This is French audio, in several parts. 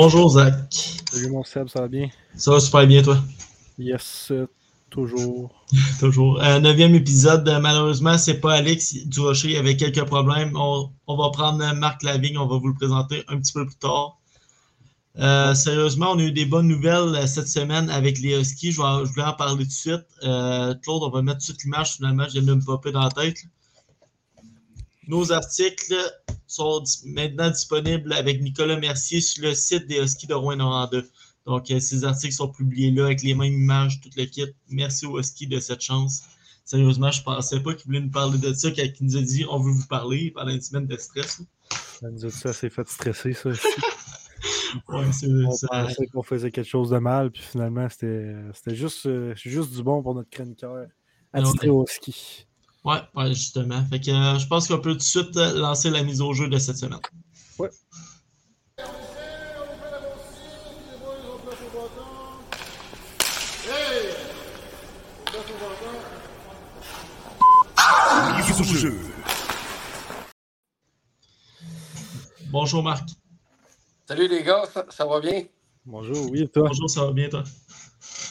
Bonjour Zach. Salut mon Seb, ça va bien? Ça va super bien toi? Yes, euh, toujours. toujours. Un neuvième épisode, euh, malheureusement, c'est pas Alex Durocher, il avait quelques problèmes. On, va prendre Marc Lavigne, on va vous le présenter un petit peu plus tard. Euh, sérieusement, on a eu des bonnes nouvelles cette semaine avec les Huskies. Je, vais, je voulais en parler tout de suite. Claude, on va mettre toute l'image finalement, je viens de me popper dans la tête. Nos articles sont maintenant disponibles avec Nicolas Mercier sur le site des Huskies de Rouen-Noranda. Donc, euh, ces articles sont publiés là avec les mêmes images, tout le kit. Merci aux Huskies de cette chance. Sérieusement, je ne pensais pas qu'il voulait nous parler de ça quand il nous a dit on veut vous parler pendant une semaine de stress. Ça nous a dit ça, c'est fait stresser, ça. ouais, c'est on pensait qu'on faisait quelque chose de mal, puis finalement, c'était juste, euh, juste du bon pour notre chroniqueur attitré au ski. Ouais, ouais, justement. Fait que euh, je pense qu'on peut tout de suite euh, lancer la mise au jeu de cette semaine. Ouais. Bonjour Marc. Salut les gars, ça, va bien? Bonjour, oui, toi? Bonjour, ça va bien toi?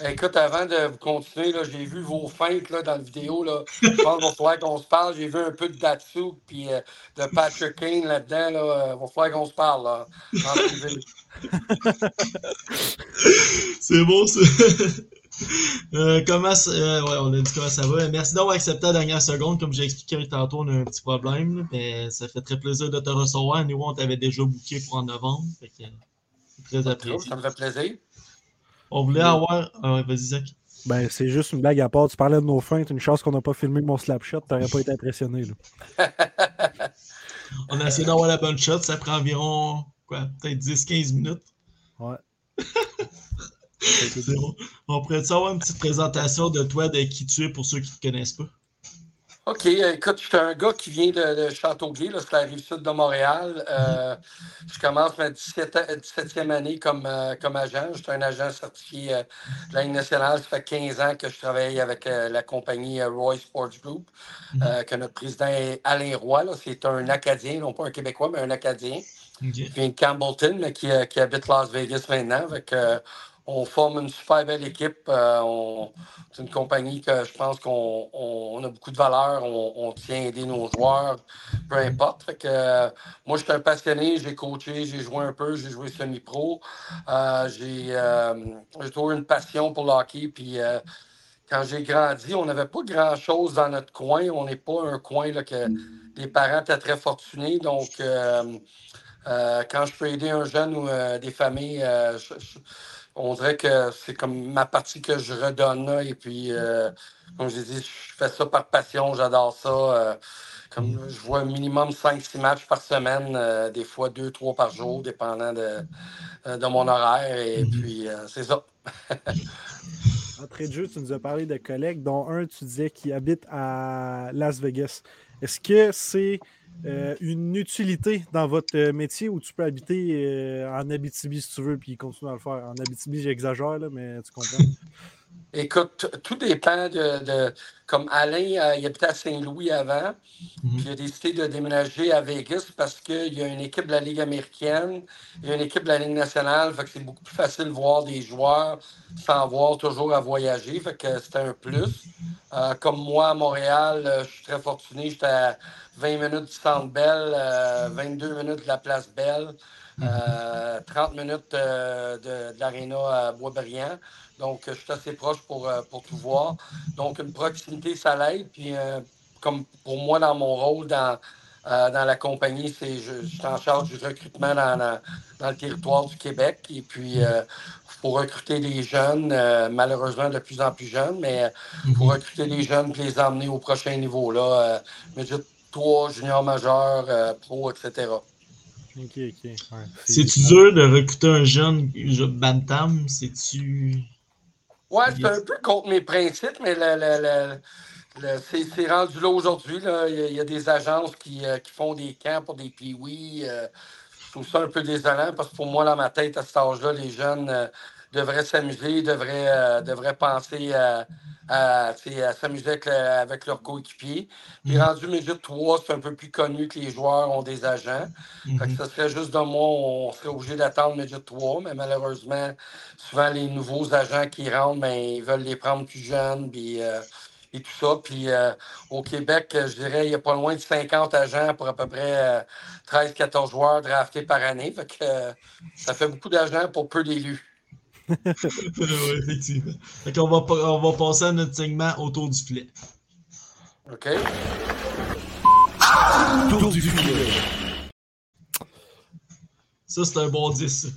Écoute, avant de continuer, j'ai vu vos feintes là, dans la vidéo. Là. Je pense qu'il va falloir qu'on se parle. J'ai vu un peu de Datsu et euh, de Patrick Kane là-dedans. Là. Il va falloir qu'on se parle là, C'est bon, ça. Euh, comment euh, ouais, on a dit comment ça va. Merci d'avoir accepté la dernière seconde. Comme j'ai expliqué tantôt, on a un petit problème. mais ça fait très plaisir de te recevoir. Nous, on t'avait déjà booké pour en novembre. Fait que, très apprécié. Ça me fait plaisir. On voulait avoir. Ah vas-y, Zach. Ben, c'est juste une blague à part. Tu parlais de nos feintes. Une chance qu'on n'a pas filmé mon slapshot. T'aurais pas été impressionné. Là. On a essayé d'avoir la bonne shot. Ça prend environ quoi, peut-être 10-15 minutes. Ouais. bon. On pourrait savoir une petite présentation de toi, de qui tu es pour ceux qui ne te connaissent pas? OK, écoute, je suis un gars qui vient de, Châteauguay, c'est la rive sud de Montréal. Euh, je commence ma 17, e année comme, euh, comme agent. Je suis un agent certifié euh, de la Ligue nationale. Ça fait 15 ans que je travaille avec la compagnie Roy Sports Group, mhm. que notre président est Alain Roy. C'est un Acadien, non pas un Québécois, mais un Acadien. Qui vient de Campbellton, mais qui, qui, habite Las Vegas maintenant. Avec, on forme une super belle équipe. Euh, c'est une compagnie que je pense qu'on a beaucoup de valeur. On, tient à aider nos joueurs, peu importe. que, moi, je suis un passionné. J'ai coaché, j'ai joué un peu, j'ai joué semi-pro. Euh, euh, j'ai toujours une passion pour le hockey. Puis, quand j'ai grandi, on n'avait pas grand-chose dans notre coin. On n'est pas un coin là, que les parents étaient très fortunés. Donc, quand je peux aider un jeune ou des familles, on dirait que c'est comme ma partie que je redonne. et puis, euh, comme je dit, je fais ça par passion, j'adore ça. Euh, comme mm. je vois minimum 5-6 matchs par semaine, euh, des fois 2-3 par jour, dépendant de, de mon horaire. Et mm-hmm. puis, c'est ça. Entrée de jeu, tu nous as parlé de collègues, dont un, tu disais, qui habite à Las Vegas. Est-ce que c'est euh, une utilité dans votre euh, métier où tu peux habiter euh, en Abitibi si tu veux, puis continuer à le faire. En Abitibi, j'exagère, mais tu comprends. Écoute, tout dépend de. comme Alain, il habitait à Saint-Louis avant, mhm. puis il a décidé de déménager à Vegas parce qu'il y a une équipe de la Ligue américaine, il y a une équipe de la Ligue nationale, fait que c'est beaucoup plus facile de voir des joueurs sans avoir toujours à voyager, fait que c'était un plus. comme moi, à Montréal, je suis très fortuné, j'étais à 20 minutes du Centre Bell, 22 euh, minutes de la Place Belle, 30 euh, minutes euh, de, de l'Arena à Boisbriand. Donc, je suis assez proche pour, pour tout voir. Donc, une proximité, ça l'aide. Puis, comme pour moi, dans mon rôle dans, dans la compagnie, c'est je, suis en charge du recrutement dans, dans, le territoire du Québec. Et puis, pour recruter des jeunes, malheureusement de plus en plus jeunes, mais pour mhm. recruter des jeunes et les emmener au prochain niveau. Là, 3, junior majeur, pro, etc. Ok, ok. Ouais, C'est-tu dur de recruter un jeune Bantam? C'est-tu. Ouais, c'est un peu contre mes principes, mais le, le, le, c'est rendu là aujourd'hui. Il, y a des agences qui, qui, font des camps pour des piouis. je trouve ça un peu désolant parce que pour moi, dans ma tête, à cet âge-là, les jeunes devraient s'amuser, devraient, euh, devraient penser à, à, s'amuser avec, avec leurs coéquipiers. Puis mm. rendu mesure 3, c'est un peu plus connu que les joueurs ont des agents. Mm-hmm. ça serait juste de moi, on serait obligé d'attendre mesure 3, mais malheureusement, souvent les nouveaux agents qui rentrent, ben, ils veulent les prendre plus jeunes. Puis, euh, et tout ça. Puis euh, au Québec, je dirais, il y a pas loin de 50 agents pour à peu près 13-14 joueurs draftés par année. Fait que, ça fait beaucoup d'agents pour peu d'élus. oui, effectivement. Fait on va, on va passer à notre segment autour du filet. OK. Autour du filet. Ça, c'est un bon 10.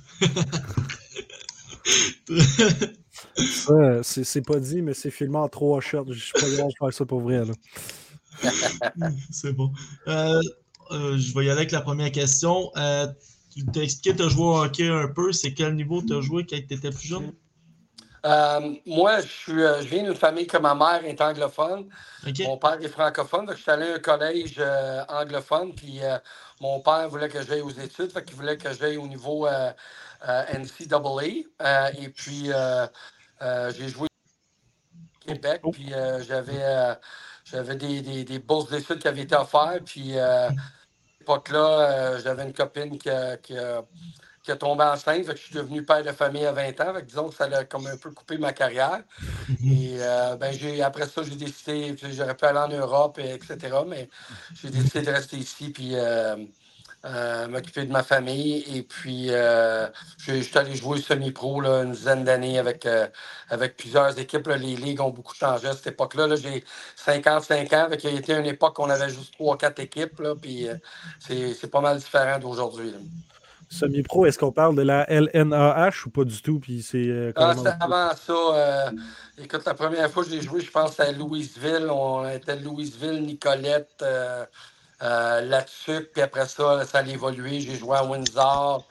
ça, c'est pas dit, mais c'est filmé en trois shots. Je suis pas capable de faire ça pour vrai. c'est bon. Euh, euh, je vais y aller avec la première question. Euh, expliqué, tu as joué au hockey un peu. C'est quel niveau tu as joué quand tu étais plus jeune? Euh, moi, je, suis, euh, je viens d'une famille que ma mère est anglophone. Mon père est francophone. Donc je suis allé à un collège euh, anglophone. Puis mon père voulait que j'aille aux études. Fait qu'il voulait que j'aille au niveau NCAA. et puis, j'ai joué au Québec. Puis j'avais, j'avais des, des, des bourses d'études qui avaient été offertes. Puis époque-là, euh, j'avais une copine qui a, qui, qui a, tombé enceinte. je suis devenu père de famille à 20 ans. disons que ça a comme un peu coupé ma carrière. Et euh, ben, après ça, j'ai décidé, j'aurais pu aller en Europe, etc. Mais j'ai décidé de rester ici. Puis euh, euh, m'occuper de ma famille. Et puis, euh, je, suis allé jouer semi-pro une dizaine d'années avec, euh, avec plusieurs équipes. Les ligues ont beaucoup changé à cette époque-là. j'ai 55 ans. Avec, il y a été une époque où on avait juste 3-4 équipes. Là, puis, c'est, pas mal différent d'aujourd'hui. Semi-pro, est-ce qu'on parle de la LNAH ou pas du tout? Puis c'est, ah, avant ça. écoute, la première fois que j'ai joué, je pense à Louisville. On était Louisville, Nicolette. Euh, là-dessus, puis après ça, ça a évolué. J'ai joué à Windsor.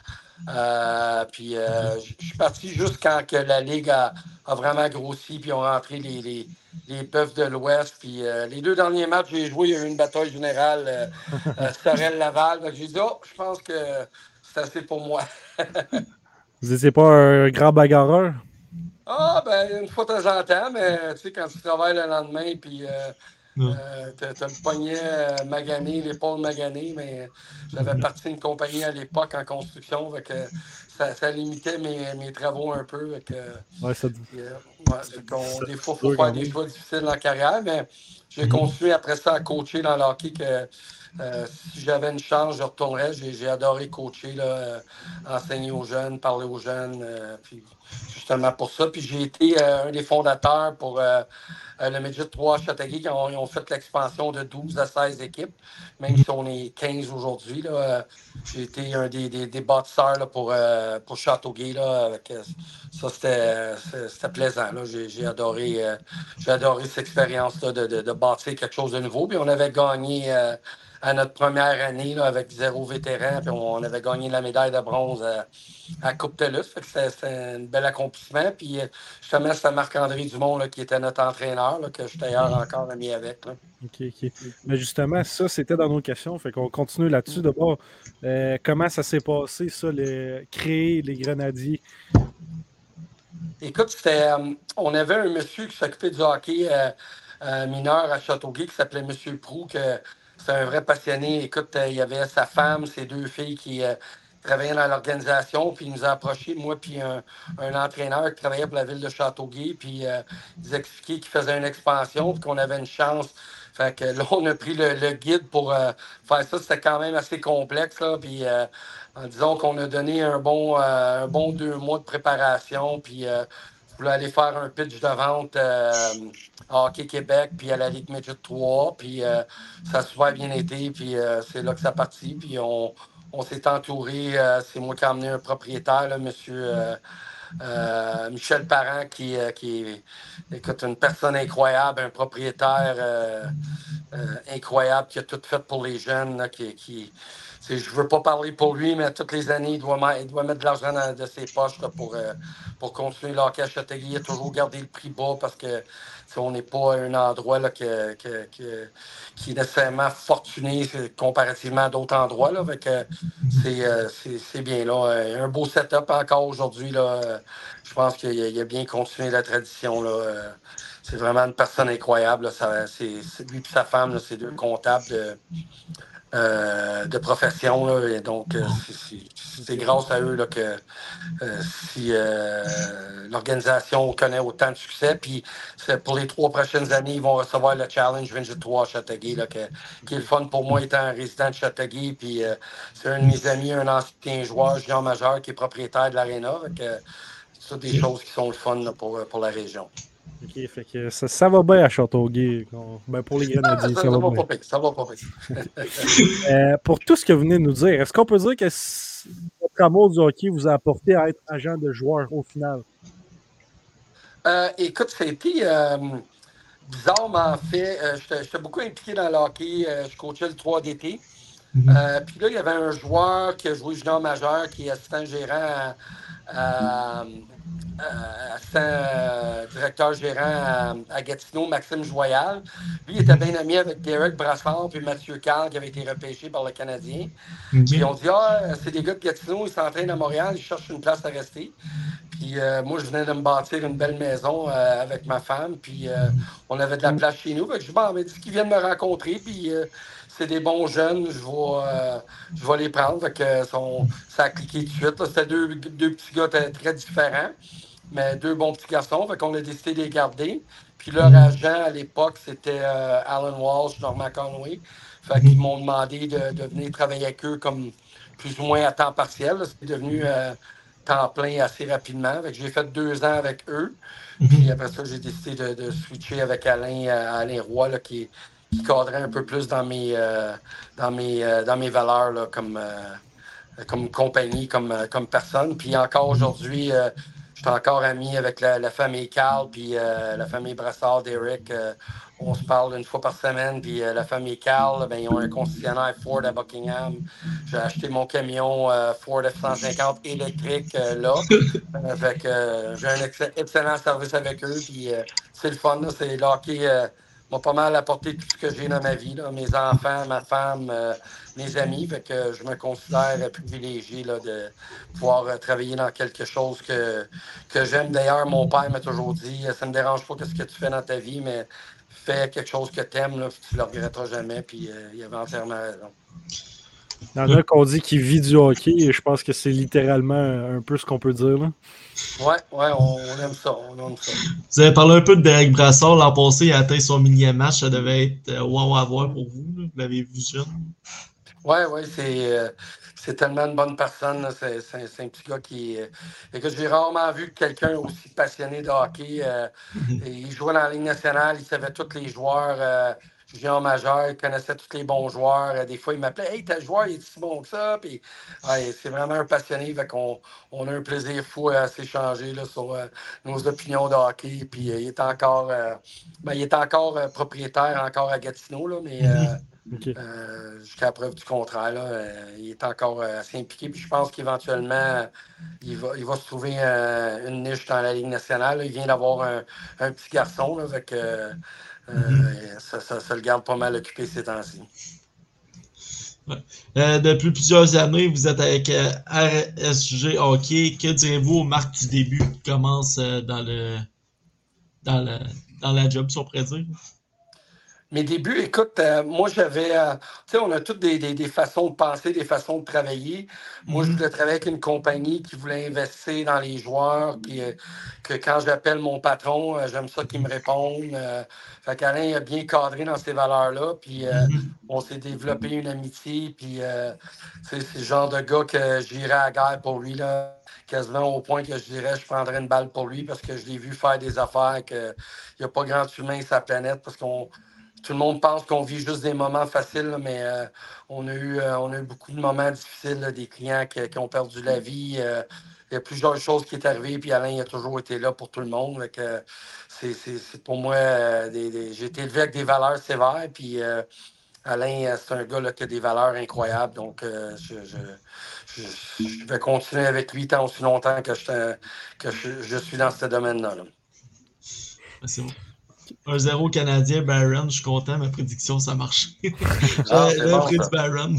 Euh, puis euh, je suis parti juste quand que la Ligue a, vraiment grossi, puis ont rentré les, les, les de l'Ouest. Puis les deux derniers matchs j'ai joué, il y a eu une bataille générale Sorel-Laval. J'ai dit, oh, je pense que c'est assez pour moi. Vous n'étiez pas un grand bagarreur? Ah, ben, une fois de temps en temps, mais tu sais, quand tu travailles le lendemain, puis euh, tu as, le poignet euh, magané, l'épaule maganée, mais j'avais parti d'une compagnie à l'époque en construction, que ça, limitait mes, travaux un peu. ouais, ça... Euh, des fois, il faut faire des choix difficiles en carrière, mais j'ai mm-hmm. continué après ça à coacher dans l'hockey que si j'avais une chance, je retournerais. J'ai adoré coacher, là, enseigner aux jeunes, parler aux jeunes. puis justement pour ça. Puis j'ai été un des fondateurs pour euh, le Midget 3 Châteauguay, quand ils ont fait l'expansion de 12 à 16 équipes, même si on est 15 aujourd'hui. Euh, j'ai été un des, des, bâtisseurs pour, euh, pour Châteauguay. Là, ça, c'était plaisant. J'ai adoré, adoré cette expérience-là de, de, bâtir quelque chose de nouveau. Puis on avait gagné à notre première année avec zéro vétéran, puis on avait gagné la médaille de bronze à, Coupe TELUS. C'était un bel accomplissement. Puis justement, c'était Marc-André Dumont là, qui était notre entraîneur, que je suis d'ailleurs encore ami avec. OK, OK. Mais justement, ça, c'était dans nos questions. Fait qu'on continue là-dessus. D'abord, euh, comment ça s'est passé, ça, les, créer les grenadiers? Écoute, euh, on avait un monsieur qui s'occupait du hockey euh, mineur à Châteauguay qui s'appelait M. Prou, que c'est un vrai passionné. Écoute, il y avait sa femme, ses deux filles qui travaillait dans l'organisation, puis il nous a approché, moi puis un, entraîneur qui travaillait pour la ville de Châteauguay, puis euh, il nous a expliqué qu'il faisait une expansion, puis qu'on avait une chance. Fait que là, on a pris le, guide pour euh, faire ça. C'était quand même assez complexe, là, puis euh, en disant qu'on a donné un bon, un bon deux mois de préparation, puis voulais aller faire un pitch de vente à Hockey Québec, puis à la Ligue Midget 3, puis ça a super bien été, puis c'est là que ça parti, puis on, on s'est entouré, euh, c'est moi qui ai amené un propriétaire, là, monsieur, euh, Michel Parent, qui, qui est une personne incroyable, un propriétaire incroyable qui a tout fait pour les jeunes, qui, qui je ne veux pas parler pour lui, mais toutes les années, il doit, mettre de l'argent de ses poches pour, pour continuer le hockey à. Il a toujours gardé le prix bas parce que on n'est pas un endroit qui est nécessairement fortuné comparativement à d'autres endroits. Euh, c'est, bien là. Un beau setup encore aujourd'hui. Je pense qu'il a bien continué la tradition. C'est vraiment une personne incroyable. lui et sa femme, c'est deux comptables euh, de profession. et donc, euh, c'est grâce à eux là, que euh, si l'organisation connaît autant de succès. Puis pour les trois prochaines années, ils vont recevoir le Challenge 23 à Châteauguay, là, qui est le fun pour moi étant résident de Châteauguay. Puis c'est un de mes amis, un ancien joueur, Jean Majeur, qui est propriétaire de l'Arena. C'est des choses qui sont le fun pour, pour la région. OK, fait que ça, va bien à Châteauguay. Ben pour les Grenadiers, ça, ça, va, pas bien. Ça va pas euh, pour tout ce que vous venez de nous dire, est-ce qu'on peut dire que votre amour du hockey vous a apporté à être agent de joueur au final? Euh, écoute, c'était euh, bizarre, mais en fait, euh, j'étais beaucoup impliqué dans le hockey. je coachais le 3 d'été. Mm-hmm. puis là, il y avait un joueur qui a joué junior majeur, qui est assistant gérant à, euh, assistant euh, directeur gérant à, Gatineau, Maxime Joyal. Lui, il était bien ami avec Derek Brassard puis Mathieu Carl, qui avait été repêché par le Canadien. Puis on dit Ah, c'est des gars de Gatineau, ils s'entraînent à Montréal, ils cherchent une place à rester. Puis euh, moi, je venais de me bâtir une belle maison avec ma femme, puis on avait de la place chez nous. je dis Bon, mais dis qu'ils viennent me rencontrer, puis c'est des bons jeunes, je vais, je vais les prendre. Fait que, ça a cliqué tout de suite. C'était deux, deux petits gars très différents mais deux bons petits garçons. Fait qu'on a décidé de les garder. Puis leur mhm. agent à l'époque, c'était euh, Alan Walsh, Norman Conway. Fait qu'ils m'ont demandé de, venir travailler avec eux comme plus ou moins à temps partiel. C'est devenu euh, temps plein assez rapidement. Fait que j'ai fait deux ans avec eux. Mhm. Puis après ça, j'ai décidé de, switcher avec Alain, euh, Alain Roy, qui, qui cadrait un peu plus dans mes, dans mes, dans mes valeurs comme, comme compagnie, comme, comme personne. Puis encore aujourd'hui, je suis encore ami avec la, famille Carl, puis euh, la famille Brassard, d'Eric. Euh, on se parle une fois par semaine, puis euh, la famille Carl, ben, ils ont un concessionnaire Ford à Buckingham. J'ai acheté mon camion Ford F-150 électrique là. j'ai un excellent service avec eux, puis c'est le fun. C'est l'hockey m'a pas mal apporté tout ce que j'ai dans ma vie. Mes enfants, ma femme, mes amis. Fait que je me considère privilégié là, de pouvoir euh, travailler dans quelque chose que, que j'aime. D'ailleurs, mon père m'a toujours dit ça ne me dérange pas ce que tu fais dans ta vie, mais fais quelque chose que tu aimes, tu ne le regretteras jamais. Puis euh, il avait entièrement raison. Il y en a qu'on dit qu'il vit du hockey et je pense que c'est littéralement un peu ce qu'on peut dire. Là. Ouais, ouais, on, aime ça, on aime ça. Vous avez parlé un peu de Derek Brassard. L'an passé, il a atteint son millième match. Ça devait être euh, wow à voir pour vous. Vous l'avez vu jeune. Oui, oui, c'est, euh, c'est tellement une bonne personne. C'est, c'est, un petit gars qui. Euh, que j'ai rarement vu quelqu'un aussi passionné de hockey. Euh, il jouait dans la Ligue nationale, il savait tous les joueurs. Junior majeur, il connaissait tous les bons joueurs. Des fois, il m'appelait Hey, tel joueur, il est si bon que ça. Puis, c'est vraiment un passionné. Fait qu'on, on a un plaisir fou à s'échanger là, sur nos opinions de hockey. Puis, il est encore, ben, il est encore propriétaire encore à Gatineau, là, mais euh, jusqu'à la preuve du contraire, euh, il est encore euh, assez impliqué. Puis je pense qu'éventuellement, il va, il va se trouver une niche dans la Ligue nationale. Il vient d'avoir un, petit garçon. Là, mm-hmm. ça, le garde pas mal occupé ces temps-ci. depuis plusieurs années, vous êtes avec RSG Hockey. Que direz-vous aux marques du début qui commencent dans le dans, le, dans la job, si on pourrait dire? Mes débuts, écoute, euh, moi j'avais, euh, tu sais, on a toutes des, façons de penser, des façons de travailler. Moi, je mm-hmm. voulais travailler avec une compagnie qui voulait investir dans les joueurs, puis euh, que quand j'appelle mon patron, j'aime ça qu'il me réponde. fait qu'Alain a bien cadré dans ces valeurs-là, puis mm-hmm. on s'est développé une amitié, puis c'est le genre de gars que j'irais à la guerre pour lui, là quasiment au point que je dirais je prendrais une balle pour lui parce que je l'ai vu faire des affaires qu'il n'y a pas grand humain sur la planète parce qu'on tout le monde pense qu'on vit juste des moments faciles, mais euh, on, a eu, euh, on a eu beaucoup de moments difficiles, des clients qui, ont perdu la vie. Euh, il y a plusieurs choses qui sont arrivées, puis Alain a toujours été là pour tout le monde. c'est, pour moi, des, j'ai été élevé avec des valeurs sévères, puis Alain, c'est un gars qui a des valeurs incroyables, donc je, je, vais continuer avec lui tant aussi longtemps que je, que je, suis dans ce domaine-là. Là. Merci. 1-0 Canadien, Barron, je suis content, ma prédiction, ça marche. ah, euh, J'avais bon, prédit Barron.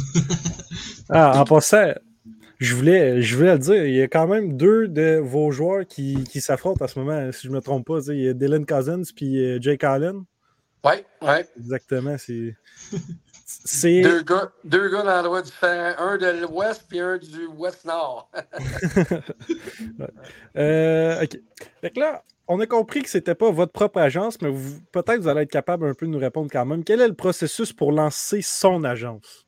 ah, en passant, je voulais, je voulais le dire, il y a quand même deux de vos joueurs qui, qui s'affrontent en ce moment, si je ne me trompe pas. Il y a Dylan Cousins puis euh, Jake Allen. Oui, oui. Exactement. C'est. Deux gars, deux gars dans l'Ouest différent, un de l'Ouest puis un du Ouest Nord. Euh, OK. Fait que là, on a compris que ce n'était pas votre propre agence, mais peut-être vous allez être capable un peu de nous répondre quand même. Quel est le processus pour lancer son agence?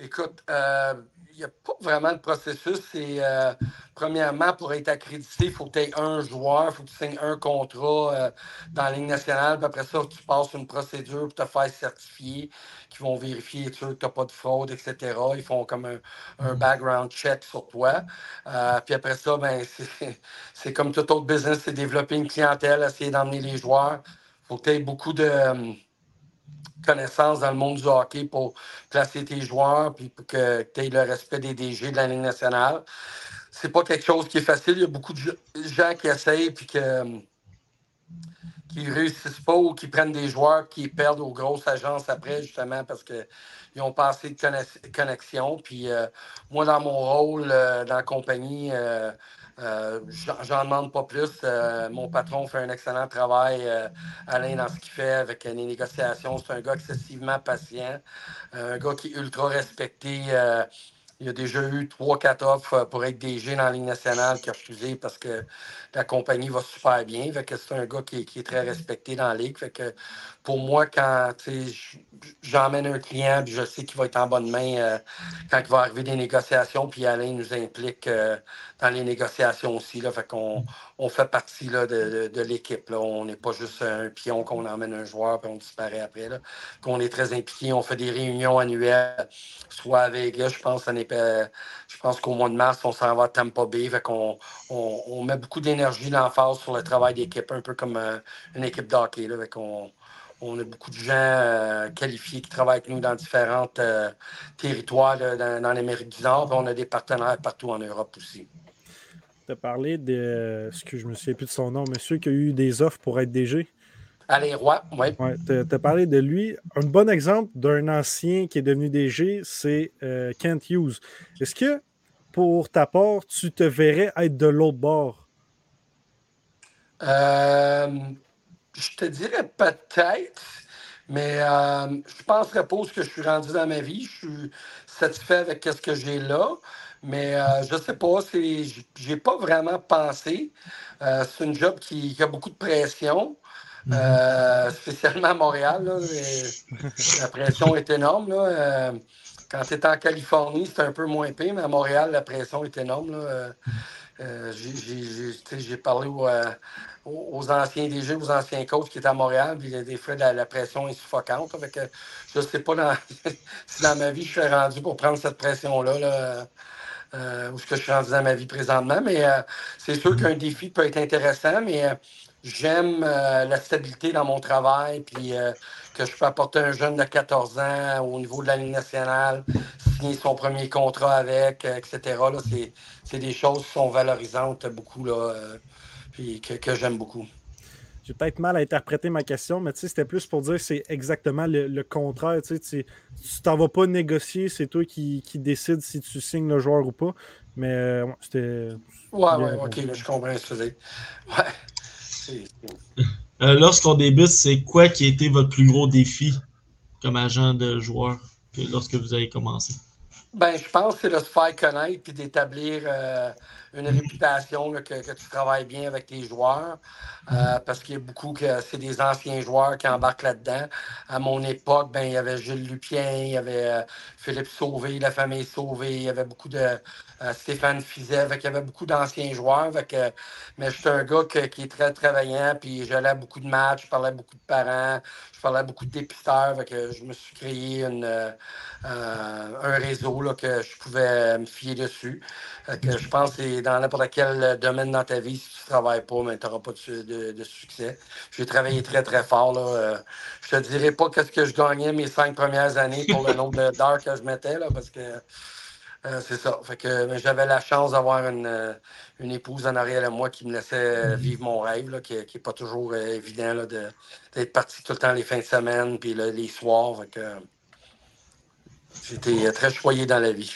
Écoute, euh, il n'y a pas vraiment de processus. C'est euh, premièrement, pour être accrédité, il faut que tu aies un joueur, il faut que tu signes un contrat euh, dans la Ligue nationale. Puis après ça, tu passes une procédure pour te faire certifier, qui vont vérifier que tu n'as pas de fraude, etc. Ils font comme un, un background check sur toi. Euh, puis après ça, ben, c'est comme tout autre business, c'est développer une clientèle, essayer d'emmener les joueurs. Il faut que tu aies beaucoup de connaissances dans le monde du hockey pour placer tes joueurs puis pour que tu aies le respect des DG de la Ligue nationale. C'est pas quelque chose qui est facile. Il y a beaucoup de gens qui essayent puis que, qui ne réussissent pas ou qui prennent des joueurs qui perdent aux grosses agences après, justement, parce qu'ils ont pas assez de connexion. Puis euh, moi, dans mon rôle euh, dans la compagnie, euh, euh, j'en demande pas plus. Euh, mon patron fait un excellent travail, euh, Alain, dans ce qu'il fait avec les négociations. C'est un gars excessivement patient, un gars qui est ultra respecté. il a déjà eu trois, quatre offres pour être DG dans la Ligue nationale qui a refusé parce que la compagnie va super bien. c'est un gars qui, est très respecté dans la Ligue. Pour moi, quand j'emmène un client, puis je sais qu'il va être en bonne main euh, quand il va arriver des négociations, puis Alain nous implique euh, dans les négociations aussi. Là, fait qu'on on fait partie là, de, l'équipe. On n'est pas juste un pion qu'on emmène un joueur puis on disparaît après. Là. Qu'on est très impliqué. On fait des réunions annuelles, soit avec je pense, je pense qu'au mois de mars, on s'en va à Tampa Bay. Fait qu'on on, met beaucoup d'énergie, l'emphase sur le travail d'équipe, un peu comme euh, une équipe d'hockey. Fait qu'on on a beaucoup de gens euh, qualifiés qui travaillent avec nous dans différents euh, territoires dans, l'Amérique du Nord. on a des partenaires partout en Europe aussi. Tu as parlé de ce que je me souviens plus de son nom, monsieur qui a eu des offres pour être DG. Alain Roy, oui. Ouais, tu as, parlé de lui. Un bon exemple d'un ancien qui est devenu DG, c'est euh, Kent Hughes. Est-ce que, pour ta part, tu te verrais être de l'autre bord? Euh, je te dirais peut-être, mais euh, je ne penserais pas où que je suis rendu dans ma vie. Je suis satisfait avec ce que j'ai là. Mais euh, je ne sais pas, je n'ai pas vraiment pensé. Euh, c'est une job qui, a beaucoup de pression, mm-hmm. spécialement à Montréal. la pression est énorme. quand tu es en Californie, c'est un peu moins pire, mais à Montréal, la pression est énorme. j'ai parlé au aux anciens DG, aux anciens coachs qui étaient à Montréal, puis des fois, la, la pression est suffocante. je ne sais pas si dans ma vie je suis rendu pour prendre cette pression-là, là, euh, où je suis rendu dans ma vie présentement. Mais euh, c'est sûr qu'un défi peut être intéressant, mais euh, j'aime la stabilité dans mon travail, puis que je peux apporter un jeune de 14 ans au niveau de la Ligue nationale, signer son premier contrat avec, etc. C'est des choses qui sont valorisantes beaucoup. Là, puis que, j'aime beaucoup. J'ai peut-être mal interprété ma question, mais c'était plus pour dire que c'est exactement le, contraire. Tu t'en vas pas négocier, c'est toi qui, qui décides si tu signes le joueur ou pas. Mais euh, c'était. Ouais, ouais, ok, je comprends ce que tu Ouais. Euh, lorsqu'on débute, c'est quoi qui a été votre plus gros défi comme agent de joueur lorsque vous avez commencé? Ben, je pense que c'est de se faire connaître et d'établir euh, une réputation que, tu travailles bien avec tes joueurs. Euh, parce qu'il y a beaucoup que c'est des anciens joueurs qui embarquent là-dedans. À mon époque, ben, il y avait Gilles Lupien, il y avait euh, Philippe Sauvé, la famille Sauvé, il y avait beaucoup de Stéphane Fizet, il y avait beaucoup d'anciens joueurs. mais je suis un gars qui est très travaillant, puis j'allais à beaucoup de matchs, je parlais à beaucoup de parents, je parlais à beaucoup de dépisteurs. je me suis créé une, un réseau que je pouvais me fier dessus. je pense que dans n'importe quel domaine dans ta vie, si tu ne travailles pas, ben, tu n'auras pas de, succès. J'ai travaillé très, très fort. Là. je ne te dirai pas qu'est-ce que je gagnais mes cinq premières années pour le nombre d'heures que je mettais, parce que euh, c'est ça. Fait que j'avais la chance d'avoir une, euh, une, épouse en arrière de moi qui me laissait mm-hmm. vivre mon rêve, qui n'est pas toujours euh, évident d'être parti tout le temps les fins de semaine puis les soirs. j'étais très choyé dans la vie.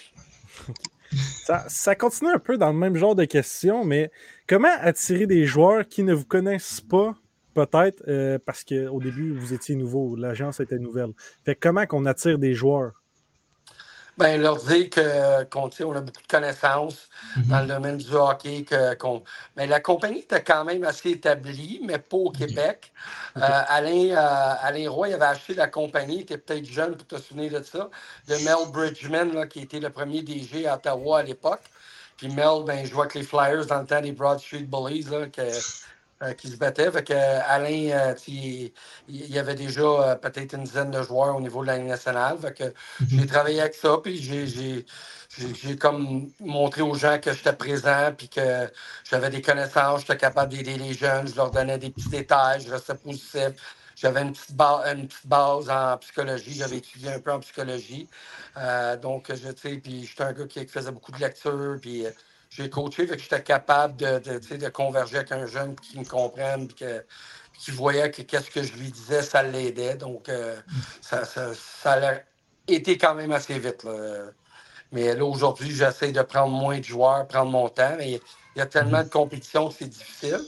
Ça, continue un peu dans le même genre de questions, mais comment attirer des joueurs qui ne vous connaissent pas, peut-être, parce qu'au début, vous étiez nouveau, l'agence était nouvelle. Fait comment qu'on attire des joueurs? Ben, leur dire qu'on on a beaucoup de connaissances mm-hmm. dans le domaine du hockey. Que, mais la compagnie était quand même assez établie, mais pas au Québec. Euh, Alain, euh, Alain Roy avait acheté la compagnie, il était peut-être jeune pour te souvenir de ça, de Mel Bridgman, là, qui était le premier DG à Ottawa à l'époque. Puis Mel, ben, je vois que les Flyers dans le temps des Broad Street Bullies, là, que, euh, qui se battait. Fait que, euh, Alain, euh, il y avait déjà peut-être une dizaine de joueurs au niveau de la Ligue nationale. Fait que, mhm. J'ai travaillé avec ça, puis j'ai comme montré aux gens que j'étais présent, puis que j'avais des connaissances, j'étais capable d'aider les jeunes, je leur donnais des petits détails, je restais positif. J'avais une, petite une petite base en psychologie, j'avais étudié un peu en psychologie. donc, je sais, puis j'étais un gars qui faisait beaucoup de lectures, puis j'ai coaché, fait que j'étais capable de, de, de, converger avec un jeune qui me comprenne, puis qui voyait que qu'est-ce que je lui disais, ça l'aidait. Donc, euh, ça, ça, ça, a été quand même assez vite. Mais là, aujourd'hui, j'essaie de prendre moins de joueurs, prendre mon temps. Mais il y a tellement de compétitions que c'est difficile.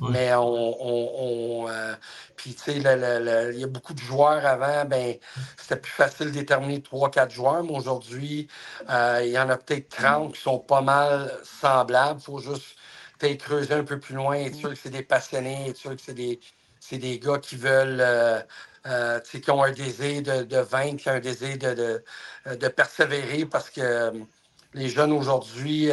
Mais on. Euh, puis, tu sais, il y a beaucoup de joueurs avant, ben, c'était plus facile de déterminer 3-4 joueurs, mais aujourd'hui, euh, il y en a peut-être 30 qui sont pas mal semblables. Il faut juste creuser un peu plus loin, être sûr que c'est des passionnés, être sûr que c'est des, des gars qui veulent. Euh, qui ont un désir de, de, vaincre, qui ont un désir de, de, de persévérer parce que les jeunes aujourd'hui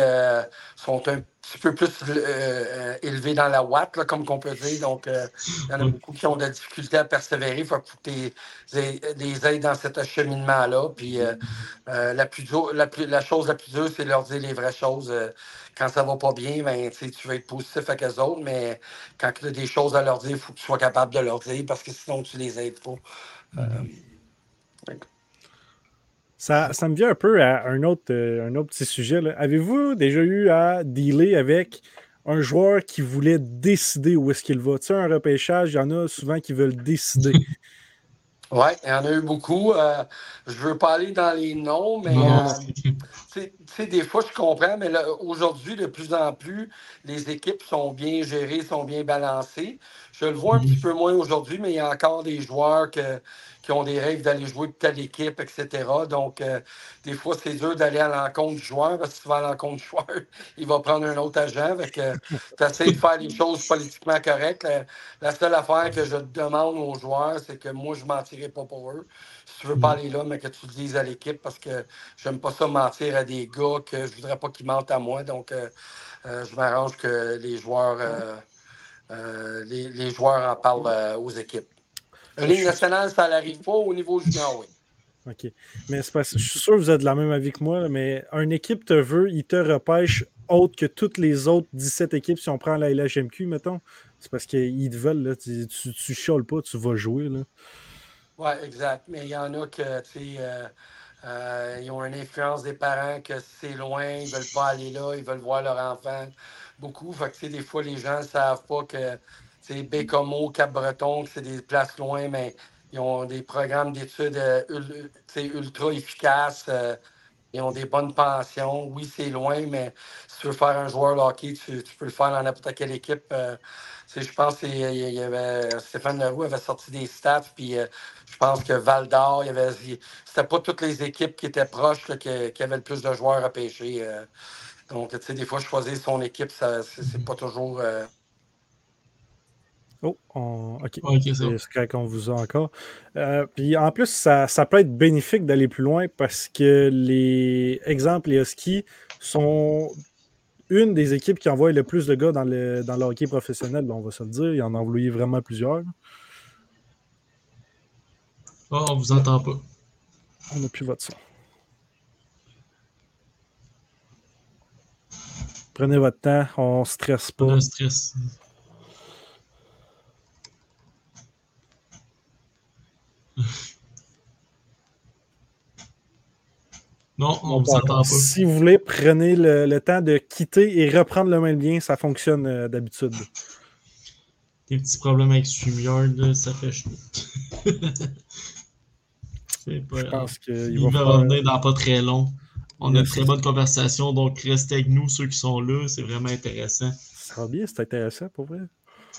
sont un petit peu plus euh, euh, élevé dans la watt, comme on peut dire. Donc, euh, il y en a beaucoup qui ont de la difficulté à persévérer. Il faut que tu les aides dans cet acheminement-là. Puis, la, plus la, la, chose la plus dure, c'est leur dire les vraies choses. quand ça va pas bien, ben, tu vas être positif avec eux autres, mais quand tu as des choses à leur dire, il faut que tu sois capable de leur dire parce que sinon, tu les aides pas. Ça, me vient un peu à un autre, euh, un autre petit sujet. Avez-vous déjà eu à dealer avec un joueur qui voulait décider où est-ce qu'il va? Tu sais, un repêchage, il y en a souvent qui veulent décider. Oui, il y en a eu beaucoup. Euh, je ne veux pas aller dans les noms, mais euh, des fois, je comprends, mais aujourd'hui, de plus en plus, les équipes sont bien gérées, sont bien balancées. Je le vois un petit peu moins aujourd'hui, mais il y a encore des joueurs que, qui ont des rêves d'aller jouer de telle équipe, etc. Donc, euh, des fois, c'est dur d'aller à l'encontre du joueur, parce que si tu vas à l'encontre du joueur, il va prendre un autre agent. tu essaies de faire les choses politiquement correctes. La, seule affaire que je demande aux joueurs, c'est que moi, je ne mentirai pas pour eux. Si tu veux pas aller là, mais que tu le dises à l'équipe, parce que j'aime pas ça mentir à des gars que je voudrais pas qu'ils mentent à moi. Donc, euh, euh, je m'arrange que les joueurs, les, joueurs en parlent aux équipes. La Ligue nationale, ça n'arrive pas au niveau junior, oui. OK. Mais je suis sûr que vous êtes de la même avis que moi, mais une équipe te veut, il te repêche autre que toutes les autres 17 équipes si on prend la LHMQ, mettons. C'est parce qu'ils te veulent, là, tu, tu, chiales pas, tu vas jouer. Là. Oui, exact. Mais il y en a que, tu sais, euh, euh, ils ont une influence des parents que c'est loin, ils veulent pas aller là, ils veulent voir leur enfant beaucoup. Que, des fois, les gens ne savent pas que c'est Bécomo, Cap-Breton, c'est des places loin, mais ils ont des programmes d'études euh, ultra efficaces. Euh, ils ont des bonnes pensions. Oui, c'est loin, mais si tu veux faire un joueur de hockey, tu, peux le faire dans n'importe quelle équipe. Euh, je pense que y avait, Stéphane Leroux avait sorti des stats, puis je pense que Val d'Or, c'était pas toutes les équipes qui étaient proches qui, avaient le plus de joueurs à pêcher. Donc, tu sais, des fois, choisir son équipe, c'est pas toujours Oh, OK. c'est qu'on vous a encore. Euh, puis en plus, ça, peut être bénéfique d'aller plus loin parce que les exemples, les Huskies sont une des équipes qui envoie le plus de gars dans le, dans hockey professionnel, on va se le dire. Il en a envoyé vraiment plusieurs. Oh, on vous entend pas. On n'a plus votre son. Prenez votre temps, on ne stresse pas. On a un stress. Non, on ne s'entend pas. Si vous voulez, prenez le, le temps de quitter et reprendre le même lien. Ça fonctionne euh, d'habitude. Des petits problèmes avec StreamYard, ça fait pas Je pense qu'il Il va revenir dans pas très long. On a une très bonne conversation, donc restez avec nous, ceux qui sont là, c'est vraiment intéressant. Ça va bien, c'est intéressant pour vrai.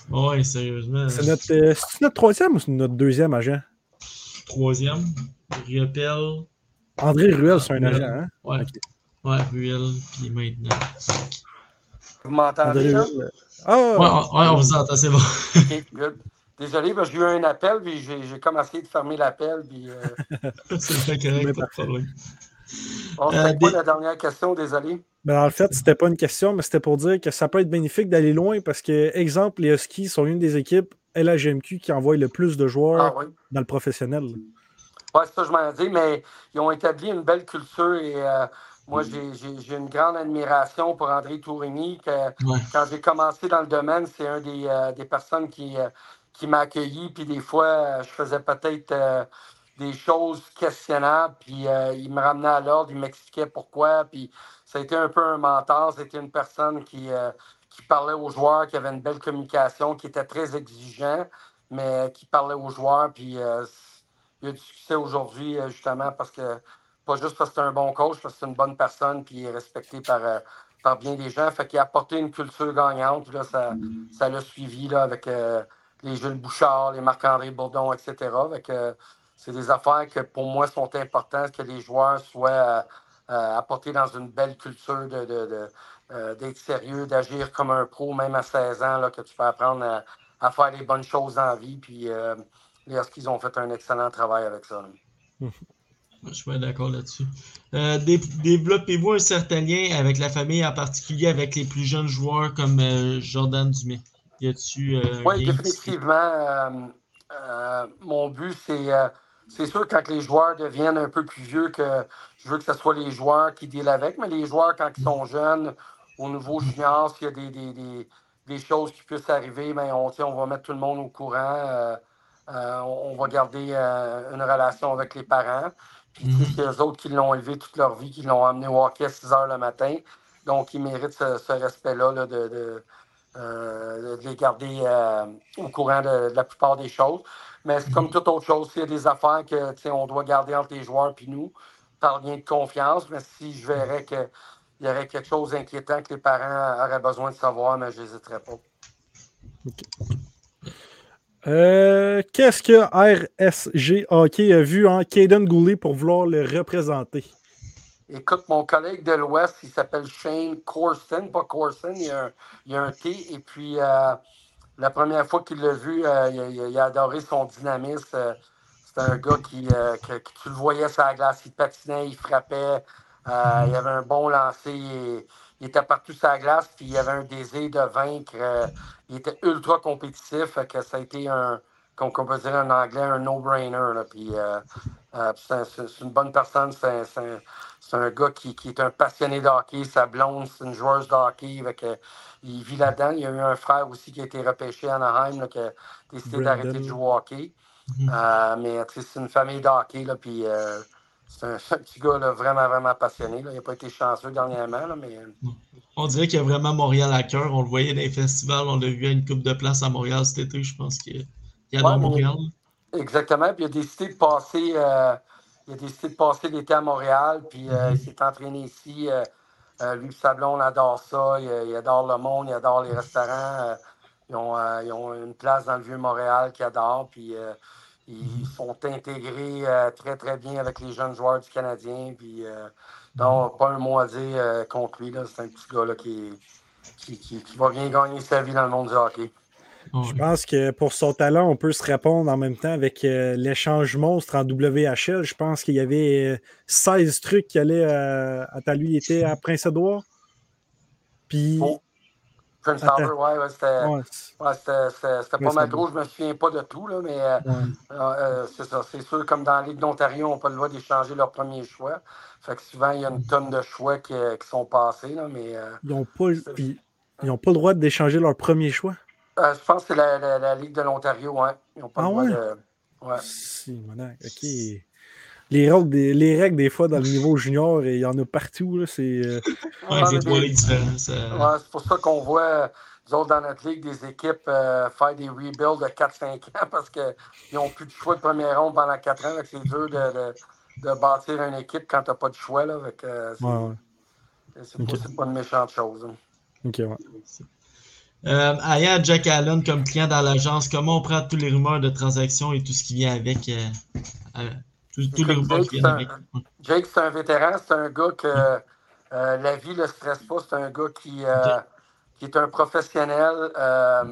Ouais, sérieusement. C'est notre, euh, c'est-tu notre troisième ou c'est notre deuxième agent? Troisième, Riopel. André Ruel, c'est un Ruel. agent, hein? Ouais, Ok. ouais, Ruel, puis maintenant. Vous m'entendez? Ruel. Ah! Ouais, on, ouais, on vous entend, c'est bon. Good. Désolé, parce que j'ai eu un appel, puis j'ai j'ai comme essayé de fermer l'appel. Puis, euh, c'est correct, pas de problème. Bon, Euh, des- la dernière question? Désolé. Ben, le fait, c'était pas une question, mais c'était pour dire que ça peut être bénéfique d'aller loin parce que, exemple, les Huskies sont une des équipes LHGMQ qui envoie le plus de joueurs Ah oui. dans le professionnel. Oui, c'est ça, je m'en dis, mais ils ont établi une belle culture et euh, moi, j'ai- j'ai j'ai une grande admiration pour André Tourigny. Que, Ouais. quand j'ai commencé dans le domaine, c'est un des, euh, des personnes qui, euh, qui m'a accueilli, puis des fois, euh, je faisais peut-être euh, des choses questionnables, puis euh, il me ramenait à l'ordre, il m'expliquait pourquoi, puis ça a été un peu un mentor, c'était une personne qui, euh, qui parlait aux joueurs, qui avait une belle communication, qui était très exigeant, mais qui parlait aux joueurs, puis euh, il a du succès aujourd'hui, justement, parce que, pas juste parce que c'est un bon coach, parce que c'est une bonne personne, puis il est respecté par, par bien des gens. Fait qu'il a apporté une culture gagnante, là, ça ça l'a suivi, là, avec les Jules Bouchard, les Marc-André Bourdon, etc. c'est des affaires que, pour moi, sont importantes, que les joueurs soient euh, euh, apportés dans une belle culture de, de- de, euh, d'être sérieux, d'agir comme un pro, même à 16 ans, là, que tu peux apprendre à, à faire les bonnes choses en vie. Puis euh, les Huskies ont fait un excellent travail avec ça. Je suis d'accord là-dessus. Euh, dé- Développez-vous un certain lien avec la famille, en particulier avec les plus jeunes joueurs comme Jordan Dumais? Y a-tu Oui, définitivement. mon but, c'est c'est sûr quand les joueurs deviennent un peu plus vieux que je veux que ce soit les joueurs qui dealent avec, mais les joueurs, quand ils sont jeunes, au niveau junior, s'il y a des, des, des, des choses qui puissent arriver, ben, on, on va mettre tout le monde au courant. euh, euh, on, va garder euh, une relation avec les parents. Puis, tu sais, c'est eux autres qui l'ont élevé toute leur vie, qui l'ont amené au hockey à 6 heures le matin. Donc, ils méritent ce, ce respect-là là, de, de, euh, de les garder euh, au courant de, de la plupart des choses. Mais c'est comme toute autre chose, s'il y a des affaires que on doit garder entre les joueurs et nous, par lien de confiance. Mais si je verrais qu'il y aurait quelque chose d'inquiétant que les parents auraient besoin de savoir, mais je n'hésiterais pas. Euh, Qu'est-ce que RSG Hockey a vu en Caden Goulet pour vouloir le représenter? Écoute, mon collègue de l'Ouest, il s'appelle Shane Corson, pas Corson, il y a a un T. Et puis, euh, la première fois qu'il l'a vu, euh, il, a, il adoré son dynamisme. Euh, C'était un gars qui, euh, que, que tu le voyais sur la glace, il patinait, il frappait, il avait un bon lancer, il, il était partout sur la glace, puis il avait un désir de vaincre. il était ultra compétitif, que ça a été un, comme on peut dire en anglais, un no-brainer. là. Puis, c'est un- c'est- c'est une bonne personne, c'est un- c'est un, gars qui, qui est un passionné de hockey. Sa blonde, c'est une joueuse de hockey. que, il vit là-dedans. Il y a eu un frère aussi qui a été repêché à Anaheim, là, qui a décidé d'arrêter de jouer au hockey. Mhm. Euh, mais c'est une famille de hockey. Là, puis, euh, c'est un, petit gars là, vraiment, vraiment passionné. Là. Il n'a pas été chanceux dernièrement. Là, mais On dirait qu'il y a vraiment Montréal à cœur. On le voyait dans les festivals. On l'a vu à une coupe de place à Montréal cet été. Je pense qu'il y a Ouais, Montréal. Exactement. Puis il a décidé de passer, euh, il a décidé de passer l'été à Montréal. Puis euh, il s'est entraîné ici. Euh, euh, lui et sa blonde adore ça. Il, il adore le monde, il adore les restaurants. Euh, ils, ont, ils ont une place dans le vieux Montréal qu'ils adorent. Puis ils sont intégrés très, très bien avec les jeunes joueurs du Canadien. Puis euh, non, pas un mot à dire contre lui. C'est un petit gars là, qui, qui, qui, qui va bien gagner sa vie dans le monde du hockey. Je pense que pour son talent, on peut se répondre en même temps avec euh, l'échange monstre en WHL. Je pense qu'il y avait euh, 16 trucs qui allaient euh, à ta lui était à Prince-Édouard. Puis Oh. Prince. Albert, ouais, ouais, c'était Ouais, pas mal gros. Je me souviens pas de tout, là, mais euh, ouais. euh, euh, c'est ça. C'est sûr, comme dans la Ligue d'Ontario, on n'a pas le droit d'échanger leur premier choix. Fait que souvent, il y a une tonne de choix qui, qui sont passés, là, mais euh, Ils n'ont pas, ils, ils ont pas le droit d'échanger leur premier choix. Euh, je pense que c'est la, la- la Ligue de l'Ontario, ouais. Ils n'ont pas Ah le droit ouais? de. Ouais. Si, monac, OK. Les règles, des, les règles, des fois, dans le niveau junior, il y en a partout. là, C'est, euh, Ouais, Ouais, c'est mais trois des- ligues différentes. ça- Ouais, c'est pour ça qu'on voit, nous autres, dans notre ligue, des équipes euh, faire des rebuilds de 4-5 ans parce qu'ils n'ont plus de choix de première ronde pendant 4 ans. C'est dur de, de, de bâtir une équipe quand tu n'as pas de choix. Là, c'est pas une méchante chose. hein. OK, ouais. Euh, ayant Jack Allen comme client dans l'agence, comment on prend toutes les rumeurs de transactions et tout ce qui vient avec euh, euh, tous, tous les rumeurs qui viennent avec. Jake, c'est un vétéran, c'est un gars que euh, la vie ne le stresse pas. C'est un gars qui, euh, qui est un professionnel.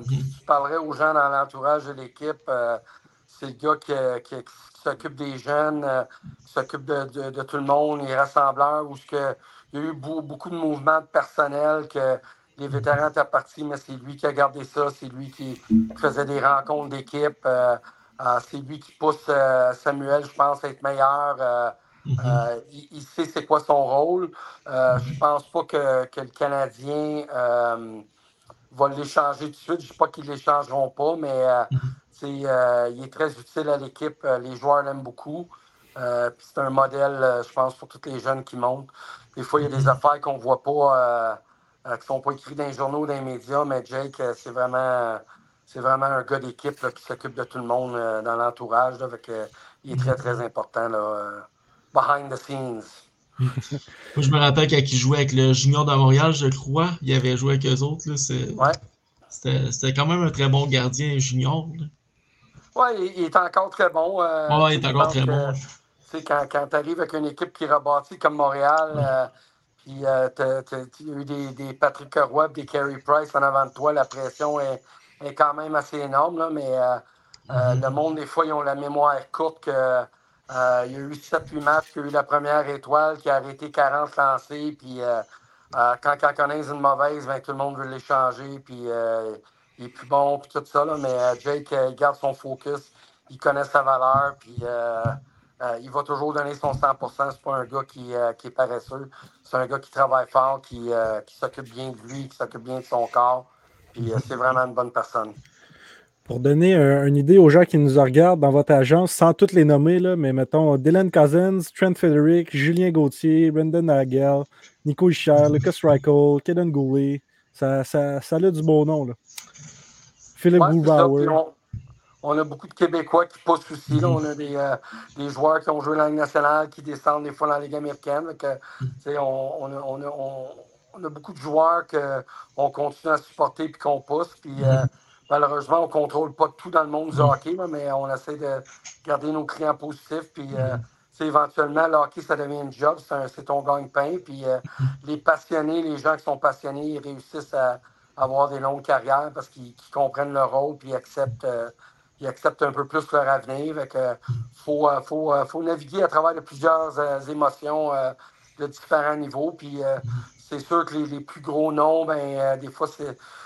Si tu parlerais aux gens dans l'entourage de l'équipe, c'est le gars qui, qui- qui s'occupe des jeunes, qui s'occupe de, de- de tout le monde, les rassembleurs, où il y a eu beau- beaucoup de mouvements de personnel que les vétérans étaient partis, mais c'est lui qui a gardé ça, c'est lui qui faisait des rencontres d'équipe. euh, euh, c'est lui qui pousse euh, Samuel, je pense, à être meilleur. euh, il, il sait c'est quoi son rôle. Euh, je pense pas que, que le Canadien va l'échanger tout de suite. Je ne dis pas qu'ils ne l'échangeront pas, mais euh, il est très utile à l'équipe. Les joueurs l'aiment beaucoup. Euh, c'est un modèle, euh, je pense, pour tous les jeunes qui montent. Des fois, il y a des affaires qu'on ne voit pas, euh, qui ne sont pas écrites dans les journaux, dans les médias, mais Jake, euh, c'est vraiment, c'est vraiment un gars d'équipe qui s'occupe de tout le monde euh, dans l'entourage. il est très, très important. Là, behind the scenes. Moi, je me rappelle quand il jouait avec le Junior de Montréal, je crois. Il avait joué avec eux autres. Ouais. C'était quand même un très bon gardien junior. Oui, il, il est encore très bon. Ouais, il est encore très que, bon. Quand, quand tu arrives avec une équipe qui rebâtit comme Montréal, puis euh, il y a eu des, des Patrick Roy, des Carey Price en avant de toi, la pression est, est quand même assez énorme. Là, mais euh, euh, Mhm. le monde, des fois, ils ont la mémoire courte que euh, il y a eu 7-8 matchs, qu'il y a eu la première étoile qui a arrêté 40 lancés, puis quand on connaît une mauvaise, ben, tout le monde veut l'échanger, puis il est plus bon, puis tout ça. Là, mais Jake, il garde son focus, il connaît sa valeur, puis euh, il va toujours donner son 100% C'est pas un gars qui, euh, qui est paresseux. C'est un gars qui travaille fort, qui, euh, qui s'occupe bien de lui, qui s'occupe bien de son corps. Puis c'est vraiment une bonne personne. Pour donner un- une idée aux gens qui nous regardent dans votre agence, sans toutes les nommer, là, mais mettons Dylan Cousins, Trent Frederick, Julien Gauthier, Brendan Nagel, Nico Ischer, Lucas Reichel, Kaden Goulet. Ça, ça, ça a du beau nom. Là. Philip Ouais. On, a beaucoup de Québécois qui poussent aussi. là. On a des, euh, des joueurs qui ont joué dans la Ligue nationale, qui descendent des fois dans la Ligue américaine. Tu sais, on, on a, on, a, on- on a beaucoup de joueurs qu'on continue à supporter et qu'on pousse. Puis, euh, malheureusement, on ne contrôle pas tout dans le monde du hockey, là, mais on essaie de garder nos clients positifs. Puis, euh, éventuellement, le hockey, ça devient un job, c'est ton gagne-pain. Puis, euh, les passionnés, les gens qui sont passionnés, ils réussissent à avoir des longues carrières parce qu'ils comprennent leur rôle puis acceptent, euh, ils acceptent un peu plus leur avenir. Que faut, euh, faut, euh, faut naviguer à travers de plusieurs euh, émotions de différents niveaux. Puis c'est sûr que les, les plus gros noms, ben, des fois,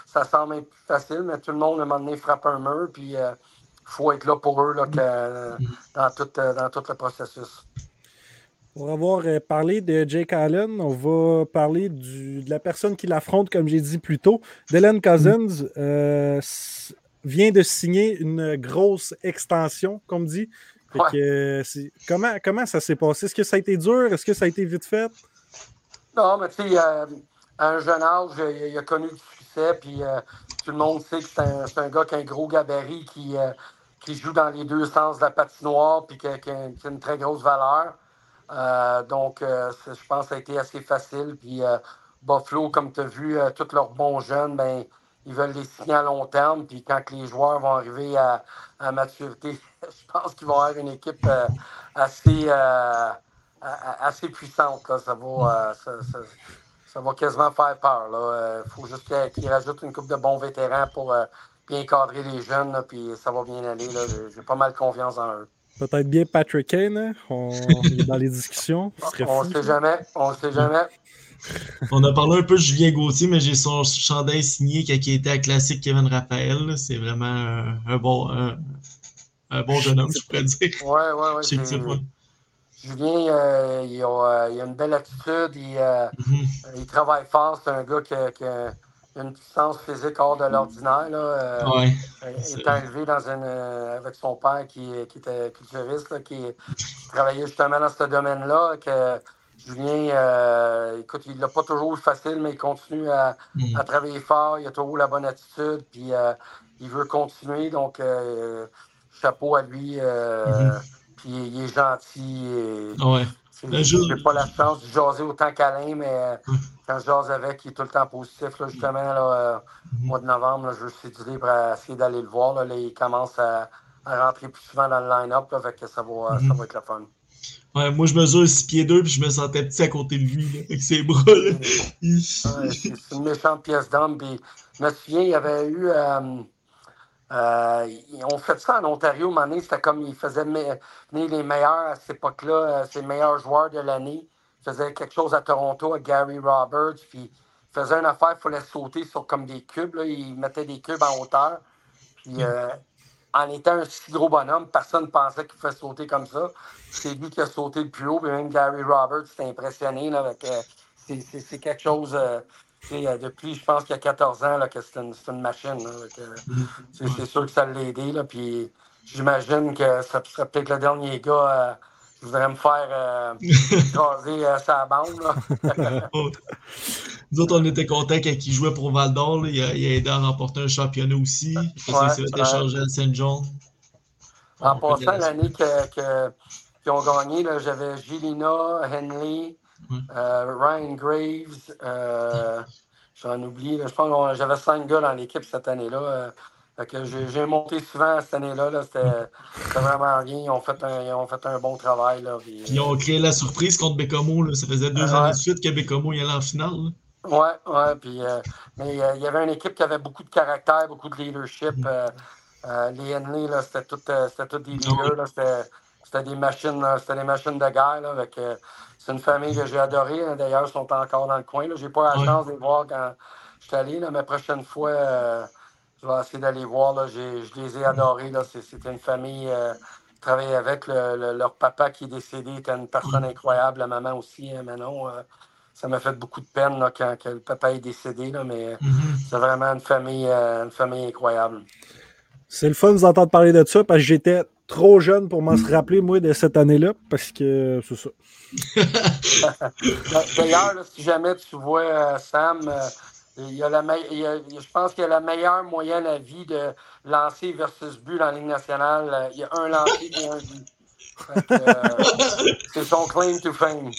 ça semble être plus facile, mais tout le monde, à un moment donné, frappe un mur. Puis il faut être là pour eux là, dans, tout, dans tout le processus. Pour avoir parlé de Jake Allen, on va parler du- de la personne qui l'affronte, comme j'ai dit plus tôt. Dylan Cousins vient de signer une grosse extension, comme dit. Fait Ouais. que, euh, comment, comment ça s'est passé? Est-ce que ça a été dur? Est-ce que ça a été vite fait? Non, mais tu sais, euh, à un jeune âge, il, il a connu du succès, puis euh, tout le monde sait que c'est un, gars qui a un gros gabarit, qui, euh, qui joue dans les deux sens de la patinoire, puis qui, a- qui a qui a une très grosse valeur. Donc, je pense que ça a été assez facile. Puis Buffalo, comme tu as vu, tous leurs bons jeunes, ben, ils veulent les signer à long terme. Puis quand les joueurs vont arriver à, à maturité, je pense qu'ils vont avoir une équipe euh, assez, euh, assez puissante. là. Ça, va, euh, ça, ça- ça va quasiment faire peur. Il faut juste qu'ils rajoutent une coupe de bons vétérans pour bien cadrer les jeunes, là, puis ça va bien aller. J'ai pas mal confiance en eux. Peut-être bien Patrick Kane, hein? On il est dans les discussions. On ne sait jamais. On ne sait jamais. On a parlé un peu de Julien Gauthier, mais j'ai son chandail signé quand il était à Classique Kevin Raphaël. C'est vraiment un, bon, un, bon jeune homme, je pourrais dire. Oui, oui, oui. Julien, euh, il, a, il, a, une belle attitude. Il, euh, mm-hmm. il travaille fort. C'est un gars qui, qui a une puissance physique hors de l'ordinaire. Euh, ouais, il est arrivé dans une, avec son père qui, qui était culturiste, qui, travaillait justement dans ce domaine-là. Que Julien, écoute, il l'a pas toujours facile, mais il continue à, mm. à, travailler fort. Il a toujours la bonne attitude. Puis il veut continuer. Donc, chapeau à lui. Mm-hmm il est gentil. Ouais. J'ai pas la chance de jaser autant qu'Alain, mais euh, quand je jase avec, il est tout le temps positif. Là, justement, là, euh, au mois de novembre, je suis décidé pour essayer d'aller le voir. Là, il commence à, rentrer plus souvent dans le line-up, que ça va, ça va être le fun. Ouais, moi, je mesure 6 pieds 2 puis je me sentais petit à côté de lui, avec ses bras. c'est une méchante pièce d'homme. Je me souviens, il y avait eu. Euh, euh, ont fait ça en Ontario, donné, c'était comme ils faisaient venir les meilleurs à cette époque-là, euh, ces meilleurs joueurs de l'année. Ils faisaient quelque chose à Toronto avec Gary Roberts, puis ils faisaient une affaire, il fallait sauter sur comme des cubes. Là. Ils mettaient des cubes en hauteur. Puis euh, en étant un si gros bonhomme, personne ne pensait qu'il pouvait sauter comme ça. C'est lui qui a sauté le plus haut, puis même Gary Roberts s'était impressionné. Là, avec, c'est quelque chose depuis, je pense qu'il y a 14 ans, là, que c'est une, une, machine. C'est sûr que ça l'a aidé. Là, puis j'imagine que ça serait peut-être le dernier gars qui voudrait me faire euh, écraser euh, sa bande. Là. Nous autres, on était contents quand il jouait pour Val d'Or. Il, a, aidé à remporter un championnat aussi. Ouais, s'est échangé à Saint John. En passant, l'année que, que, qu'ils ont gagné, j'avais Gilina, Henley, euh, Ryan Graves, euh, j'en oublie. je pense que j'avais cinq gars dans l'équipe cette année-là. Euh, j'ai monté souvent cette année-là. -là, C'était vraiment rien. Ils ont fait un, ils ont fait un bon travail. Là, ils ont créé la surprise contre Bécomo. Ça faisait deux années de suite que Bécomo y allait en finale. Oui, ouais, puis, mais il y avait une équipe qui avait beaucoup de caractère, beaucoup de leadership. Mm. les Henley, c'était tous tout des ah leaders. C'était des machines, c'était des machines de guerre. C'est une famille que j'ai adorée. Hein. D'ailleurs, ils sont encore dans le coin. Je n'ai pas la chance de les voir quand je suis allé. Là, mais prochaine fois, euh, je vais essayer d'aller voir. Je les ai adorés. C'était une famille. Euh, travailler avec. leur papa qui est décédé était une personne incroyable. La maman aussi, hein, Manon. Euh, ça m'a fait beaucoup de peine quand le papa est décédé. mais mm-hmm. c'est vraiment une famille, une famille incroyable. C'est le fun de vous entendre parler de ça parce que j'étais trop jeune pour m'en se rappeler, moi, de cette année-là, parce que c'est ça. D'ailleurs, si jamais tu vois euh, Sam, euh, il y a la je pense qu'il y a la meilleure moyenne à vie de lancer versus but dans la Ligue nationale. Euh, il y a un lancer et un but. c'est son claim to fame.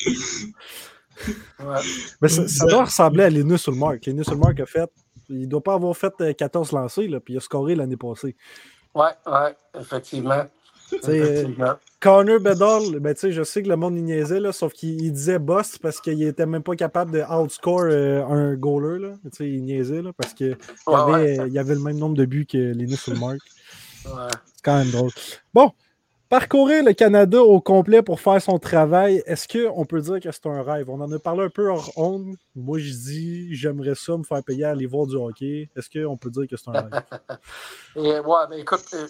Mais ça, doit ressembler à Linus Ulmark. Linus Ulmark a fait. Il ne doit pas avoir fait 14 lancés, là, puis il a scoré l'année passée. Oui, oui, effectivement. Connor Bedall, ben, je sais que le monde y niaisait, là, sauf qu'il disait boss parce qu'il était même pas capable de outscore euh, un goaler. Là. Il niaisait là, parce qu'il avait, y avait le même nombre de buts que Linus Ulmark. Ouais. C'est quand même drôle. Bon, parcourir le Canada au complet pour faire son travail, est-ce qu'on peut dire que c'est un rêve? On en a parlé un peu hors onde. Moi, je dis, j'aimerais ça me faire payer à aller voir du hockey. Est-ce qu'on peut dire que c'est un rêve? Et, ouais, ben, écoute, euh,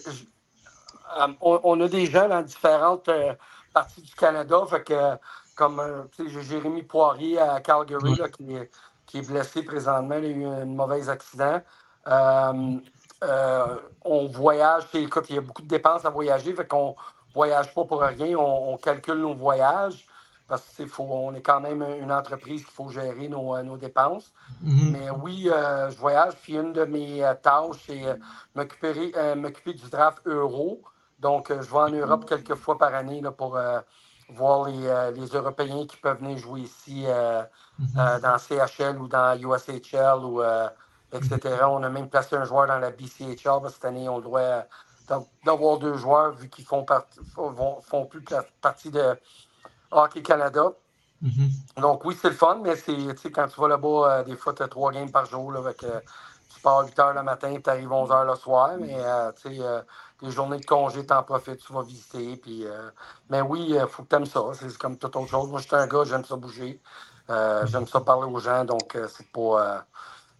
euh, on, a des gens dans différentes euh, parties du Canada. Fait que, comme euh, j'ai Jérémy Poirier à Calgary qui, est, blessé présentement. Il a eu un mauvais accident. on voyage. Écoute, il y a beaucoup de dépenses à voyager. Fait qu'on voyage pas pour rien. On, calcule nos voyages parce qu'on est quand même une entreprise qu'il faut gérer nos, dépenses. Mm-hmm. Mais oui, je voyage. Puis une de mes tâches, c'est m'occuper du draft euro. Donc, euh, je vais en Europe quelques fois par année là, pour euh, voir euh, les, Européens qui peuvent venir jouer ici mhm. dans CHL ou dans USHL ou etc. On a même placé un joueur dans la BCHL. Cette année, on droit d'avoir deux joueurs vu qu'ils font, font plus partie de Hockey Canada. Mhm. Donc oui, c'est le fun, mais c'est quand tu vas là-bas, des fois, tu as trois games par jour. Là, avec, tu pars à 8 h le matin, tu arrives 11 h le soir, mais des journées de congé, t'en profites, tu vas visiter. Puis, euh, mais oui, il faut que tu aimes ça. C'est comme toute autre chose. Moi, je suis un gars, j'aime ça bouger. Euh, j'aime ça parler aux gens, donc euh, c'est pas,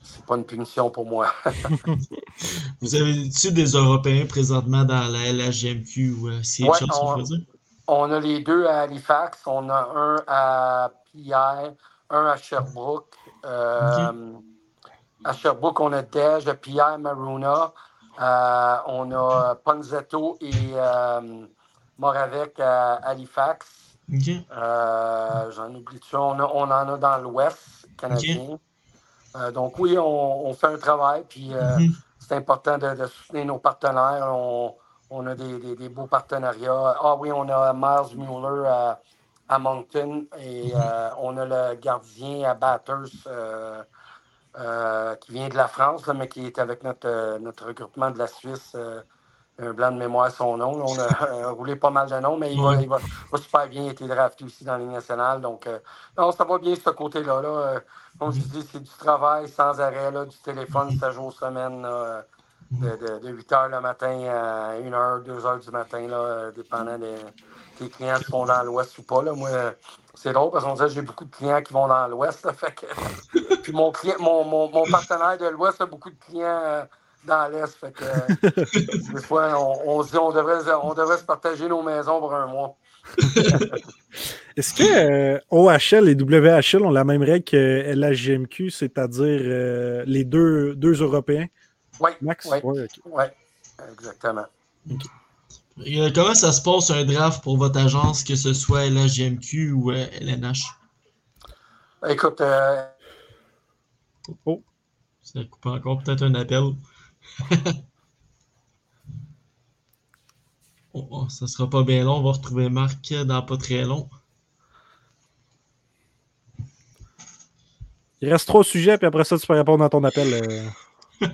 c'est pas une punition pour moi. Vous avez-tu des Européens présentement dans la LHGMQ ou on, on a les deux à Halifax. On a un à Pierre, un à Sherbrooke. À Sherbrooke, on a Dej, Pierre Maruna. Euh, on a Ponzetto et euh, Moravec à Halifax. Euh, j'en oublie tu on, on, en a dans l'Ouest canadien. donc oui, on, fait un travail, puis mhm. c'est important de, soutenir nos partenaires. On, a des, beaux partenariats. Ah oui, on a Miles Mueller à, Moncton et mhm. on a le gardien à Bathurst euh, qui vient de la France, mais qui est avec notre, euh, notre regroupement de la Suisse. Euh, un blanc de mémoire son nom. on a roulé pas mal de noms, mais il, va, super bien. Il a été drafté aussi dans la Ligue nationale. Donc, non, ça va bien ce côté-là. Là. Comme je dis, c'est du travail sans arrêt, là, du téléphone 7 jours semaine, de, de, 8 h le matin à 1 h, 2 h du matin, là, dépendant des, des clients qui vont dans l'Ouest ou pas. Là. Moi, c'est drôle parce qu'on dirait que j'ai beaucoup de clients qui vont dans l'Ouest. Puis mon, client, mon, mon, mon partenaire de l'Ouest a beaucoup de clients euh, dans l'Est. Fait que, euh, des fois, on, se dit on devrait, on devrait se partager nos maisons pour un mois. Est-ce que euh, OHL et WHL ont la même règle que LHGMQ, c'est-à-dire les deux, deux Européens? Oui. Max? Oui, ouais, exactement. Comment ça se passe un draft pour votre agence, que ce soit LHGMQ ou LNH? Écoute, euh... oh, ça coupe encore peut-être un appel. oh, oh, ça sera pas bien long. On va retrouver Marc dans pas très long. Il reste trois sujets, puis après ça, tu peux répondre à ton appel. Euh.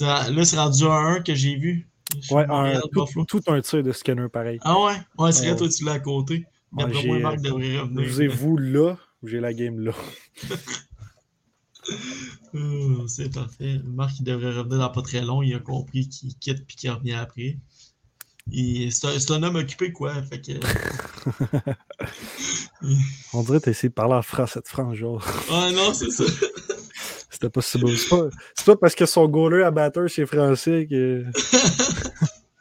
là, c'est rendu à un que j'ai vu. Ouais, un, tout, un tir de scanner pareil. Ah ouais? Ouais, c'est vrai, toi, tu l'as à côté. D'après moi, Marc devrait revenir. Vous vous là ou j'ai la game là? Oh, c'est parfait. Marc, il devrait revenir dans pas très long. Il a compris qu'il quitte puis qu'il revient après. C'est un, un, homme occupé, quoi. Fait que... On dirait que tu essayé de parler en français cette frange, genre. Ah non, c'est ça. C'était pas si beau. C'est pas, pas, parce que son goaler à batteur, c'est français que.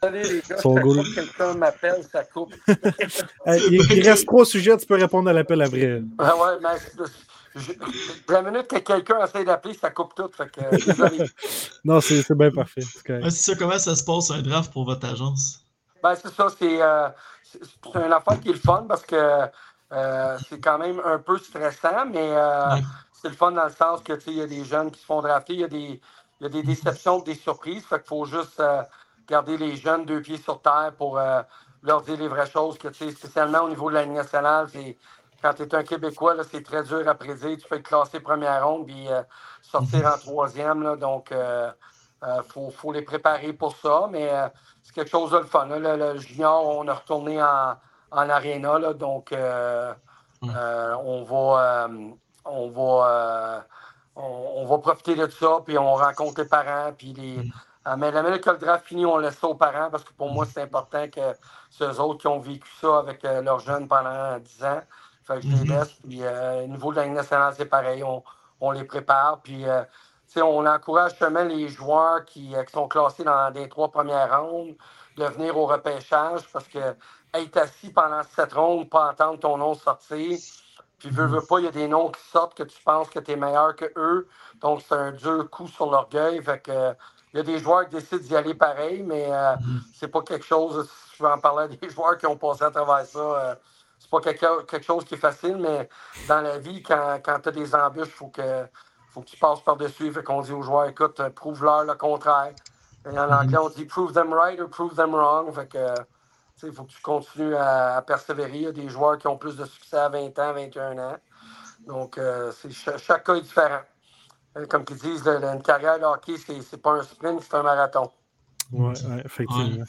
Allez, les gars, son quelqu'un m'appelle, ça coupe. il, reste trois sujets, tu peux répondre à l'appel après. Ah ouais, mais je, la minute que quelqu'un essaie d'appeler, ça coupe tout. Fait que, euh, non, c'est bien parfait. C'est ça, comment ça se passe un draft pour votre agence? Ben, c'est ça, c'est euh, une affaire qui est le fun parce que euh, c'est quand même un peu stressant, mais euh, c'est le fun dans le sens que il y a des jeunes qui se font drafter, il y a des, y a des déceptions, des surprises. Fait qu'il faut juste euh, garder les jeunes deux pieds sur terre pour euh, leur dire les vraies choses. Que, spécialement au niveau de la Ligue nationale, quand tu es un Québécois, c'est très dur à prédire. Tu peux être classé première ronde puis euh, sortir en troisième. Là, donc, il faut, faut, les préparer pour ça. Mais c'est quelque chose de le fun. Le, junior, on a retourné en, en aréna. Donc, on va on va, euh, on, va profiter de ça, puis on rencontre les parents, puis les. Mm. Euh, mais la minute que le draft finit, on laisse ça aux parents parce que pour moi, c'est important que ceux autres qui ont vécu ça avec euh, leurs jeunes pendant 10 ans, fait que je les mm-hmm. laisse. Puis au niveau de la Ligue nationale, c'est pareil. On, les prépare. Puis on encourage seulement les joueurs qui, sont classés dans les trois premières rondes de venir au repêchage parce que être assis pendant cette ronde, pas entendre ton nom sortir, puis, veux, veux pas, il y a des noms qui sortent que tu penses que tu es meilleur que eux. Donc, c'est un dur coup sur l'orgueil. Fait que, il y a des joueurs qui décident d'y aller pareil, mais euh, mm-hmm. c'est pas quelque chose. Je vais en parler à des joueurs qui ont passé à travers ça. Euh, c'est pas quelque, quelque, chose qui est facile, mais dans la vie, quand, quand tu as des embûches, il faut que, faut que tu passes par-dessus. Fait qu'on dit aux joueurs, écoute, prouve-leur le contraire. Et en anglais, mm-hmm. on dit prove them right or prove them wrong. Fait que, il faut que tu continues à, persévérer. Il y a des joueurs qui ont plus de succès à 20 ans, 21 ans. Donc, euh, chaque, cas est différent. Euh, comme ils disent, une carrière de hockey, c'est pas un sprint, c'est un marathon. Oui, ouais, effectivement.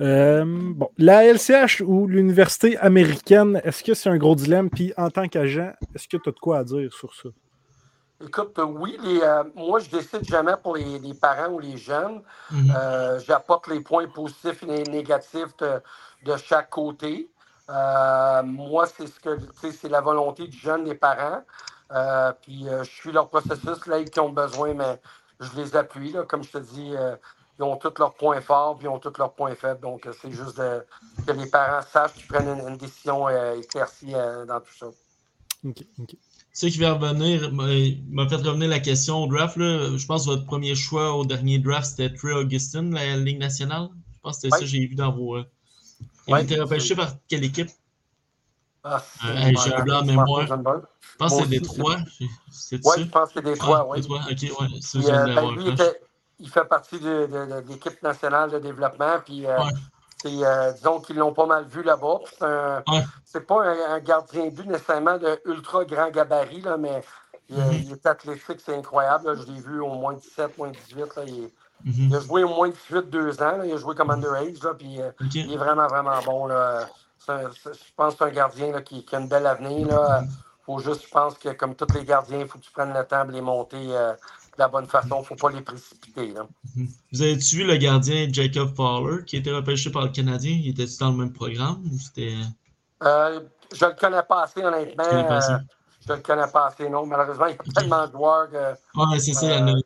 Euh, bon, la LCH ou l'université américaine, est-ce que c'est un gros dilemme? Puis en tant qu'agent, est-ce que tu as de quoi à dire sur ça? Écoute, oui, les, euh, moi, je décide jamais pour les, les parents ou les jeunes. Mhm. Euh, J'apporte les points positifs et les négatifs de, de chaque côté. Euh, moi, c'est ce que c'est la volonté du jeune des parents. Puis je suis leur processus, là, ils ont besoin, mais je les appuie. Là, comme je te dis, ils ont tous leurs points forts, puis ils ont tous leurs points faibles. Donc, c'est juste de- que les parents sachent qu'ils prennent une, une décision éclaircie dans tout ça. OK, OK. Sais qui va revenir, m'a fait revenir la question au draft. Là. Je pense que votre premier choix au dernier draft, c'était Trey Augustin, la Ligue nationale. Je pense que c'était Ouais. ça que j'ai vu dans vos. euh, Il Ouais. a été repêché par quelle équipe? Ah, Euh, j'ai un blanc de mémoire. Ouais, Je pense que c'est Détroit. C'est ça? je pense que c'est Ah, oui. Détroit, ok, ouais. Ça, Puis, je viens euh, de ben, l'avoir, lui, hein. était- il fait partie de, de- de l'équipe nationale de développement. Puis, euh, Ouais. Euh, disons qu'ils l'ont pas mal vu là-bas. C'est, Ouais. pas un, un gardien but nécessairement de ultra grand gabarit, là, mais il, Mhm. il est athlétique, c'est incroyable. là. Je l'ai vu au moins 17, moins 18. Là. Il, Mhm. il a joué au moins 18, deux ans. là. Il a joué comme underage. Là, puis, euh, il est vraiment, vraiment bon. Là. Un- je pense que c'est un gardien là, qui, qui a une belle avenir. Là. Faut juste, je pense que comme tous les gardiens, il faut que tu prennes le temps de les monter euh, de la bonne façon. Il ne faut pas les précipiter. Là. Mhm. Vous avez-tu vu le gardien Jacob Fowler qui a été repêché par le Canadien? Il était-tu dans le même programme ou c'était. Euh, je ne le connais pas assez, honnêtement. Euh, je ne le connais pas assez, non. Malheureusement, il y a tellement de joueurs que Ouais, c'est ça, il y en a.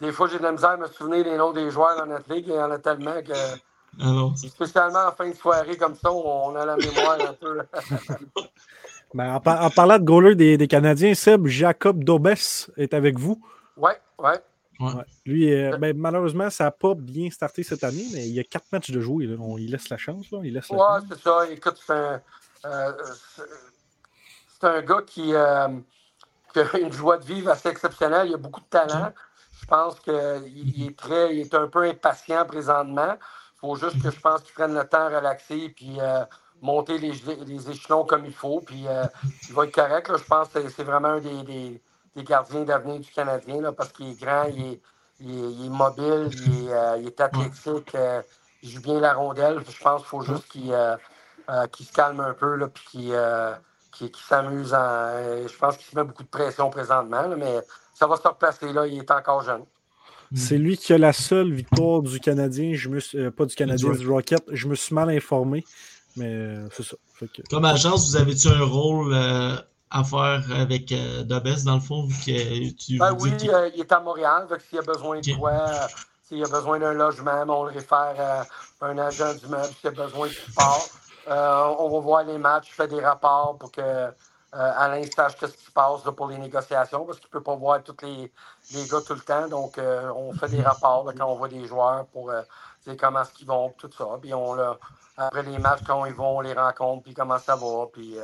des fois, j'ai de la misère à me souvenir des noms des joueurs dans notre ligue. Il y en a tellement que, Alors, spécialement en fin de soirée comme ça, on a la mémoire un peu. Ben, en, par- en parlant de goaler des, des Canadiens, Seb, Jacob Dobes est avec vous. Oui, oui. ouais. Ouais. Lui, euh, ben, malheureusement, ça n'a pas bien starté cette année, mais il y a quatre matchs de jouer. là. On, il laisse la chance. Là. Il laisse Ouais, c'est ça. Écoute, c'est un, euh, c'est- un gars qui, euh, qui a une joie de vivre assez exceptionnelle. Il a beaucoup de talent. Je pense qu'il il est très, il est un peu impatient présentement. Il faut juste que je pense qu'il prenne le temps à relaxer puis euh, monter les, les échelons comme il faut. Puis euh, il va être correct. là. Je pense que c'est vraiment un des, des- des gardiens d'avenir du Canadien là, parce qu'il est grand, il est, il est- il est mobile, il est, euh, il est athlétique, euh, il joue bien la rondelle. Je pense qu'il faut juste qu'il euh, euh, qu'il se calme un peu là, puis qu'il euh, s'amuse. en- je pense qu'il se met beaucoup de pression présentement, là, mais ça va se replacer. Là, il est encore jeune. C'est lui qui a la seule victoire du Canadien. Je me suis- euh, pas du Canadien, Du Rocket. Je me suis mal informé, mais c'est ça. Que- Comme agence, vous avez-tu un rôle euh, à faire avec euh, Dobes, dans le fond, vu que tu Ben oui, euh, il est à Montréal. que S'il a besoin de quoi, euh, s'il a besoin d'un logement, ben, on le réfère à un agent du meuble. S'il a besoin de support, euh, on va voir les matchs, je fais des rapports pour que euh, Alain sache ce qui se passe là, pour les négociations, parce qu'il ne peut pas voir tous les, les gars tout le temps. Donc, on fait des rapports là, quand on voit des joueurs pour comment est-ce qu'ils vont, tout ça. Puis on, là, après les matchs, quand ils vont, on les rencontre, puis comment ça va. Puis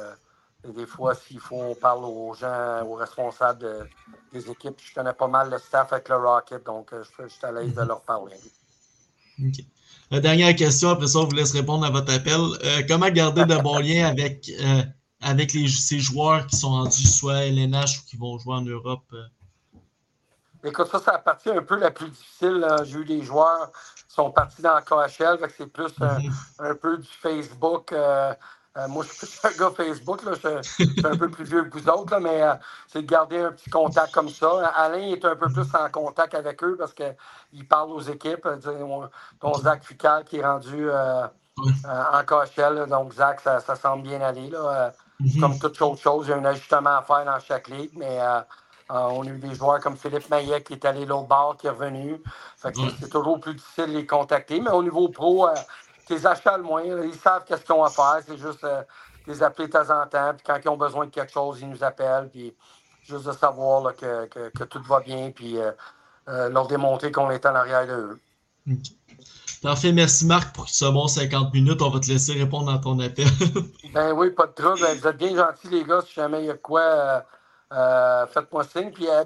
et des fois, s'il faut, on parle aux gens, aux responsables de- des équipes. Je connais pas mal le staff avec le Rocket, donc euh, je, je suis à l'aise de leur parler. Ok. La dernière question, après ça, on vous laisse répondre à votre appel. Euh, comment garder de bons liens avec, euh, avec les, ces joueurs qui sont rendus soit à LNH ou qui vont jouer en Europe? euh? Écoute, ça, c'est la partie un peu la plus difficile. J'ai eu des joueurs qui sont partis dans la KHL, c'est plus un, Mhm. un peu du Facebook. Euh, moi, je suis plus un gars Facebook, là. Je, je suis un peu plus vieux que vous autres, là, mais euh, c'est de garder un petit contact comme ça. Alain est un peu plus en contact avec eux parce qu'il parle aux équipes. Euh, on- Ton Zach Fucal qui est rendu euh, en KHL, donc Zach, ça, ça semble bien aller. Là. Mhm. comme toute autre chose, il y a un ajustement à faire dans chaque ligue, mais on a eu des joueurs comme Philippe Maillet qui est allé l'autre bord, qui est revenu. C'est toujours plus difficile de les contacter. Mais au niveau pro, tes achats le moins, là, ils savent qu'est-ce qu'ils ont à faire. C'est juste euh, les appeler de temps en temps. Puis quand ils ont besoin de quelque chose, ils nous appellent. Puis juste de savoir là, que, que- que tout va bien. Puis euh, euh, leur démontrer qu'on est en arrière d'eux. Ok. Parfait, merci Marc pour ce bon 50 minutes. On va te laisser répondre à ton appel. Ben oui, pas de trouble. Vous êtes bien gentils, les gars. Si jamais il y a quoi, euh, euh, faites-moi signe. Puis euh,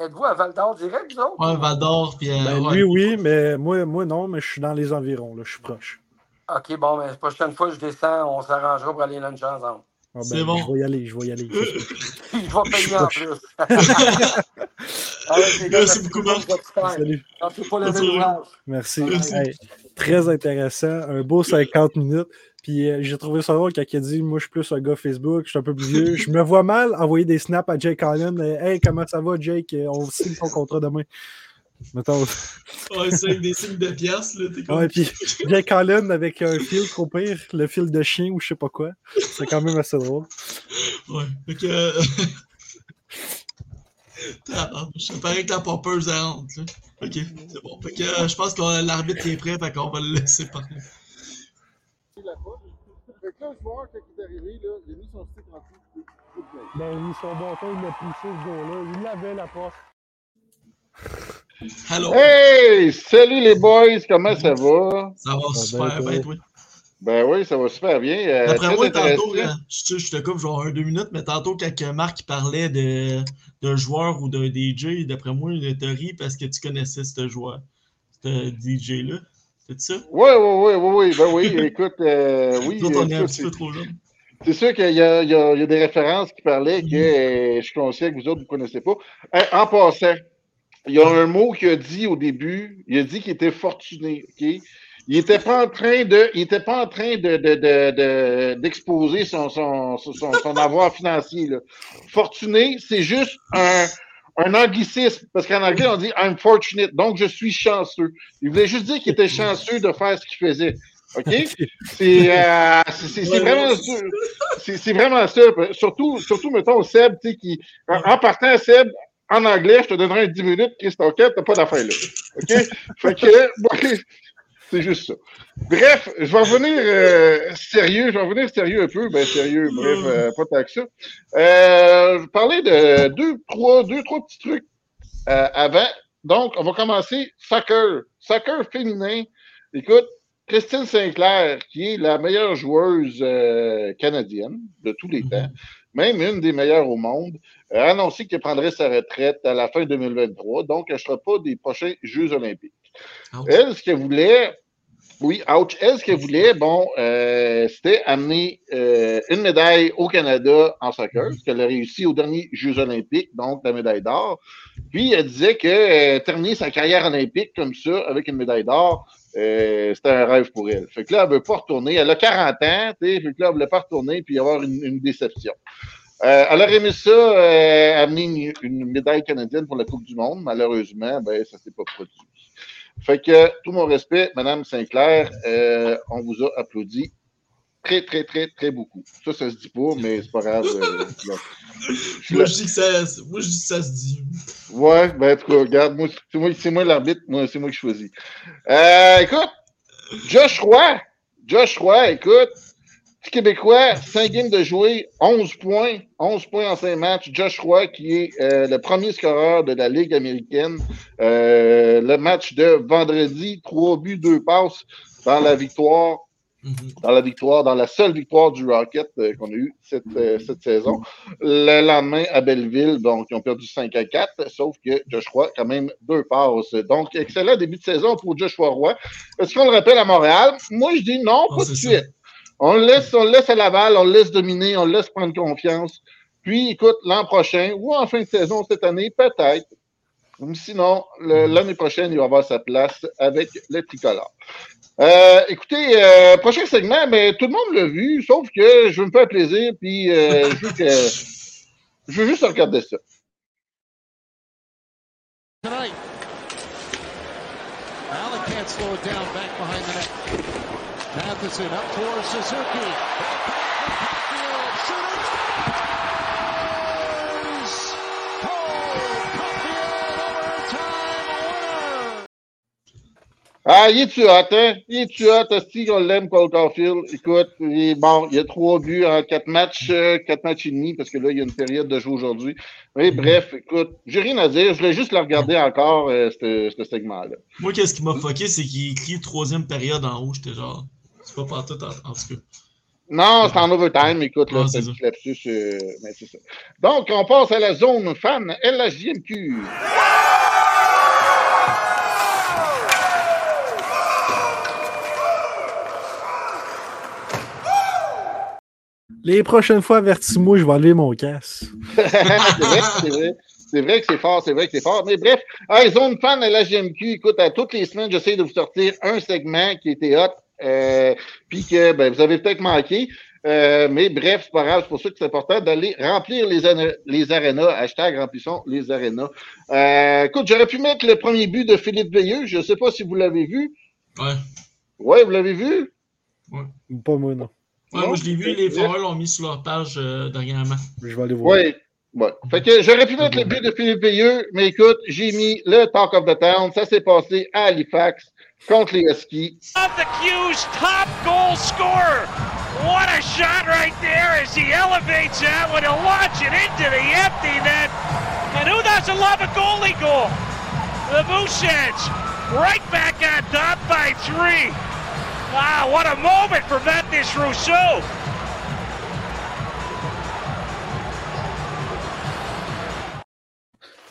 êtes-vous à Val d'Or direct, vous autres? ouais, Val d'Or, puis. euh, Ben, ouais. lui, oui, mais moi, moi, non, mais je suis dans les environs. Là, je suis proche. OK, bon, mais la prochaine fois, je descends, on s'arrangera pour aller luncher ensemble. Ah, ben, C'est bon. Je vais y aller, je vais y aller. Je vais payer en plus. Gars, Merci beaucoup, Marc. Salut. Pas le. Merci. Merci. Hey, très intéressant, un beau 50 minutes. Puis euh, j'ai trouvé ça drôle quand il a dit Moi, je suis plus un gars Facebook, je suis un peu plus vieux. Je me vois mal envoyer des snaps à Jake Allen. Hey, comment ça va, Jake? On signe ton contrat demain. Mettons. Ouais, c'est des signes de pièces, là. Comme... Ouais, puis Jake Allen avec un fil, au pire, le fil de chien ou je sais pas quoi. C'est quand même assez drôle. Ouais. Fait que. Je parais que la pompeuse est honte. Ok, c'est bon. Fait que euh, je pense que l'arbitre est prêt, fait qu'on va le laisser parler. Fait que là, je vois quand il est arrivé, là, il a mis son stick en dessous. Ben, il a mis son bâton, il poussé ce gars-là. Il l'avait la porte. Hello. Hey! Salut les boys, comment ça va? Ça va super bien, toi? Ben oui, ça va super bien. Euh, D'après très moi, tantôt, je, je te coupe genre un, deux minutes, mais tantôt, quand Marc parlait de- d'un joueur ou d'un DJ, d'après moi, il te rit parce que tu connaissais ce joueur, ce DJ-là. C'est ça? Oui, oui, oui, oui, oui, ben oui, écoute, euh, oui, Nous autres, on est un petit peu trop c'est sûr qu'il y, a- il y a il y a des références qui parlaient que euh, je suis conscient que vous autres, vous ne connaissez pas. Euh, en passant, il y a un mot qu'il a dit au début, il a dit qu'il était fortuné, OK? Il n'était pas en train de, il était pas en train de, de, de, de- d'exposer son, son, son, son- avoir financier. Là. Fortuné, c'est juste un, un anglicisme, parce qu'en anglais, on dit I'm fortunate, donc je suis chanceux. Il voulait juste dire qu'il était chanceux de faire ce qu'il faisait. OK? C'est, euh, vraiment ça. C'est, c'est vraiment ça. Surtout, surtout, mettons, Seb, tu sais, qui, en, en partant, Seb, en anglais, je te donnerai un 10 minutes, Christophe, t'as pas d'affaire là. OK? Fait que, bon, c'est juste ça. Bref, je vais revenir euh, sérieux, je vais revenir sérieux un peu, ben sérieux, bref, euh, pas tant que ça. Euh, je parler de deux, trois, deux, trois petits trucs euh, avant. Donc, on va commencer soccer. Soccer féminin. Écoute, Christine Sinclair, qui est la meilleure joueuse euh, canadienne de tous les temps, même une des meilleures au monde, a annoncé qu'elle prendrait sa retraite à la fin 2023, donc elle ne sera pas des prochains Jeux olympiques. Elle, ce qu'elle voulait, oui, ouch, elle, ce qu'elle voulait, bon, euh, c'était amener euh, une médaille au Canada en soccer, ce qu'elle a réussi aux derniers Jeux olympiques, donc la médaille d'or. Puis elle disait que euh, terminer sa carrière olympique comme ça, avec une médaille d'or, euh, c'était un rêve pour elle. Fait que là, elle veut pas retourner. Elle a 40 ans, tu sais, fait que là, elle voulait pas retourner puis avoir une, une déception. Elle aurait aimé ça, amener une, une médaille canadienne pour la Coupe du Monde. Malheureusement, ben, ça s'est pas produit. Fait que, tout mon respect, Madame Sinclair, euh, on vous a applaudi très, très, très, très beaucoup. Ça, ça se dit pas, mais c'est pas grave. euh, Moi, je dis que ça, moi, je dis que ça se dit. Ouais, ben, en tout cas, regarde, moi, c'est moi, c'est moi l'arbitre, moi, c'est moi qui choisis. Euh, écoute, Josh Roy, Josh Roy, écoute, petit Québécois, 5 games de jouer, 11 points, 11 points en 5 matchs. Josh Roy, qui est euh, le premier scoreur de la Ligue américaine. Euh, le match de vendredi, 3 buts, 2 passes dans la victoire Mhm. dans la victoire, dans la seule victoire du Rocket euh, qu'on a eue cette, cette saison. Le lendemain, à Belleville, donc, ils ont perdu 5 à 4, sauf que Joshua, quand même, deux passes. Donc, excellent début de saison pour Joshua Roy. Est-ce qu'on le rappelle à Montréal? Moi, je dis non, Ah, pas de suite. On le laisse, on le laisse à Laval, on le laisse dominer, on le laisse prendre confiance. Puis, écoute, l'an prochain, ou en fin de saison cette année, peut-être. Sinon, le- l'année prochaine, il va avoir sa place avec les tricolores. Euh, écoutez, euh, prochain segment, ben, tout le monde l'a vu, sauf que je veux me faire plaisir, puis euh, je, veux juste regarder ça. Matheson up towards Suzuki. Ah, il est-tu hot, hein? Il est-tu hot, Asti, qu'on l'aime, Cole Caulfield? Écoute, il est bon, il y a trois buts en quatre matchs, euh, quatre matchs et demi, parce que là, il y a une période de jeu aujourd'hui. Mais bref, écoute, j'ai rien à dire, je voulais juste le regarder encore, euh, ce segment-là. Moi, qu'est-ce qui m'a fucké, c'est qu'il écrit troisième période en haut. J'étais genre, pas partout en, en tout cas. Non, c'est en overtime, écoute, là, Ah, c'est lapsus, euh, mais c'est ça. Donc, on passe à la zone fan LHJMQ. Les prochaines fois, avertis-moi, je vais enlever mon casque. c'est vrai, c'est vrai. C'est vrai que c'est fort, c'est vrai que c'est fort. Mais bref, hey, Zone Fan à la GMQ, écoute, à toutes les semaines, j'essaie de vous sortir un segment qui était hot, euh, puis que ben, vous avez peut-être manqué. Euh, mais bref, c'est pas grave, c'est pour ça que c'est important d'aller remplir les, les arénas. Hashtag remplissons les arénas. Euh, écoute, j'aurais pu mettre le premier but de Philippe Veilleux. Je ne sais pas si vous l'avez vu. Ouais. Ouais, vous l'avez vu? Ouais. Pas moi, non. Ouais, Non? moi, je l'ai vu, les Foreurs l'ont mis sur leur page euh, dernièrement. Je vais aller voir. Oui. Ouais. Fait que j'aurais pu mettre le but de Philippe Veilleux, mais écoute, j'ai mis le Talk of the Town. Ça s'est passé à Halifax contre les Huskies. of the Q's top goal scorer. What a shot right there as he elevates that one to launch it into the empty net. And who doesn't love a goalie goal? The Mooseheads right back on top by three. Wow, what a moment for Mathis Rousseau.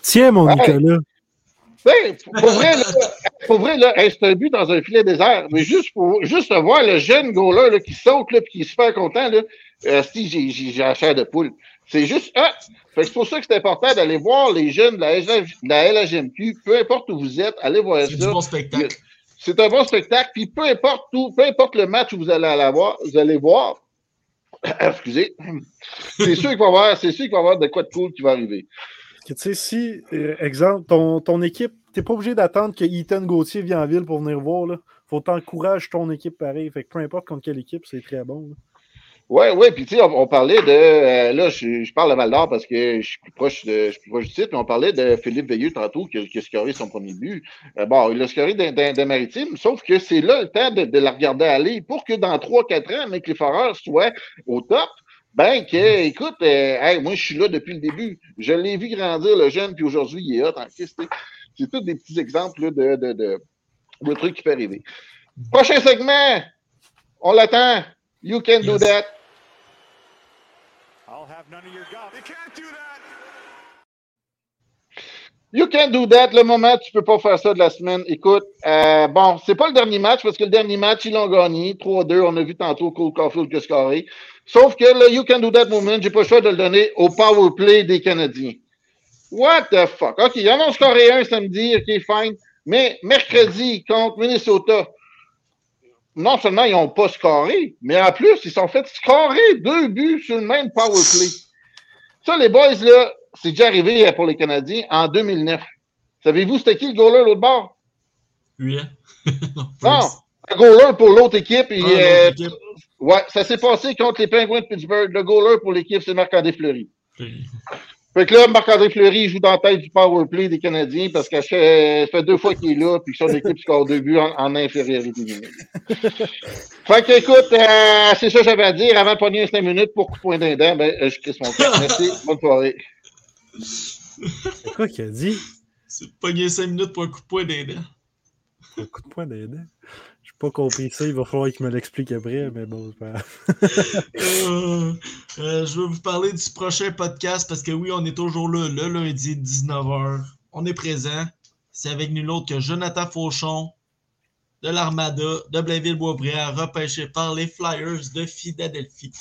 Tiens, mon Ouais. Nicolas. Ben, pour vrai, là, pour vrai, là, hey, c'est un but dans un filet désert. Mais juste pour juste voir le jeune goaler là, qui saute puis qui est super content, là, euh, si j'ai la chair de poule. C'est juste ah! C'est pour ça que c'est important d'aller voir les jeunes de la, LG de la LHMQ, peu importe où vous êtes, allez voir C'est du ça. bon spectacle. C'est un bon spectacle, puis peu importe où, peu importe le match où vous allez aller voir, vous allez voir. Excusez. C'est sûr qu'il va y avoir, c'est sûr qu'il va y avoir de quoi de cool qui va arriver. Que, Tu sais, si, euh, exemple, ton, ton équipe, t'es pas obligé d'attendre que Ethan Gauthier vienne en ville pour venir voir. Là. Faut t'encourager ton équipe pareil. Fait que peu importe contre quelle équipe, c'est très bon. là. Ouais, ouais, puis tu sais, on, parlait de euh, là, je, je parle de Val d'Or parce que je suis plus proche de je suis plus proche du site, mais on parlait de Philippe Veilleux tantôt qui, qui a scoré son premier but. Euh, bon, il a scoré d'un maritime, sauf que c'est là le temps de, de la regarder aller pour que dans 3-4 ans, les foreurs soient au top. Ben que, écoute, euh, hey, moi je suis là depuis le début. Je l'ai vu grandir le jeune, puis aujourd'hui il est hot en Christ, sais. C'est tous des petits exemples là, de, de, de, de trucs qui peuvent arriver. Prochain segment, on l'attend. You can do that. I'll have none of your golf. You can't do that. You can do that. Le moment, tu peux pas faire ça de la semaine. Écoute, euh, bon, c'est pas le dernier match parce que le dernier match, ils l'ont gagné. 3-2. On a vu tantôt Cole Caulfield que scorer. Sauf que le You can do that moment, j'ai pas le choix de le donner au power play des Canadiens. What the fuck? OK, ils en ont scoré un samedi. OK, fine. Mais mercredi, contre Minnesota, non seulement ils n'ont pas scoré, mais en plus, ils sont fait scorer deux buts sur le même power play. Ça, les boys, là, c'est déjà arrivé pour les Canadiens en 2009. Savez-vous c'était qui le goaler l'autre bord? Oui, non, Non, un goaler pour l'autre équipe. et, Ah, euh, l'autre équipe. Ouais, ça s'est passé contre les Penguins de Pittsburgh. Le goaler pour l'équipe, c'est Marc-André Fleury. Fait que là, Marc-André Fleury il joue dans la tête du power play des Canadiens parce que ça fait, deux fois qu'il est là puis que son équipe score deux buts en, en infériorité numérique. fait que, écoute, euh, c'est ça que j'avais à dire. Avant de pogner 5 minutes pour coup de poing d'un dent, ben, euh, je crisse mon temps. Merci. Bonne soirée. C'est quoi qu'il a dit? C'est pogné 5 minutes pour un coup de poing des dents. Un coup de poing d'aidant. Pas compris ça. Il va falloir qu'il me l'explique après, mais bon. Euh, euh, je vais vous parler du prochain podcast parce que oui, on est toujours là, le lundi 19h. On est présent. C'est avec nul autre que Jonathan Fauchon de l'Armada de Blainville-Boisbriand, repêché par les Flyers de Philadelphie.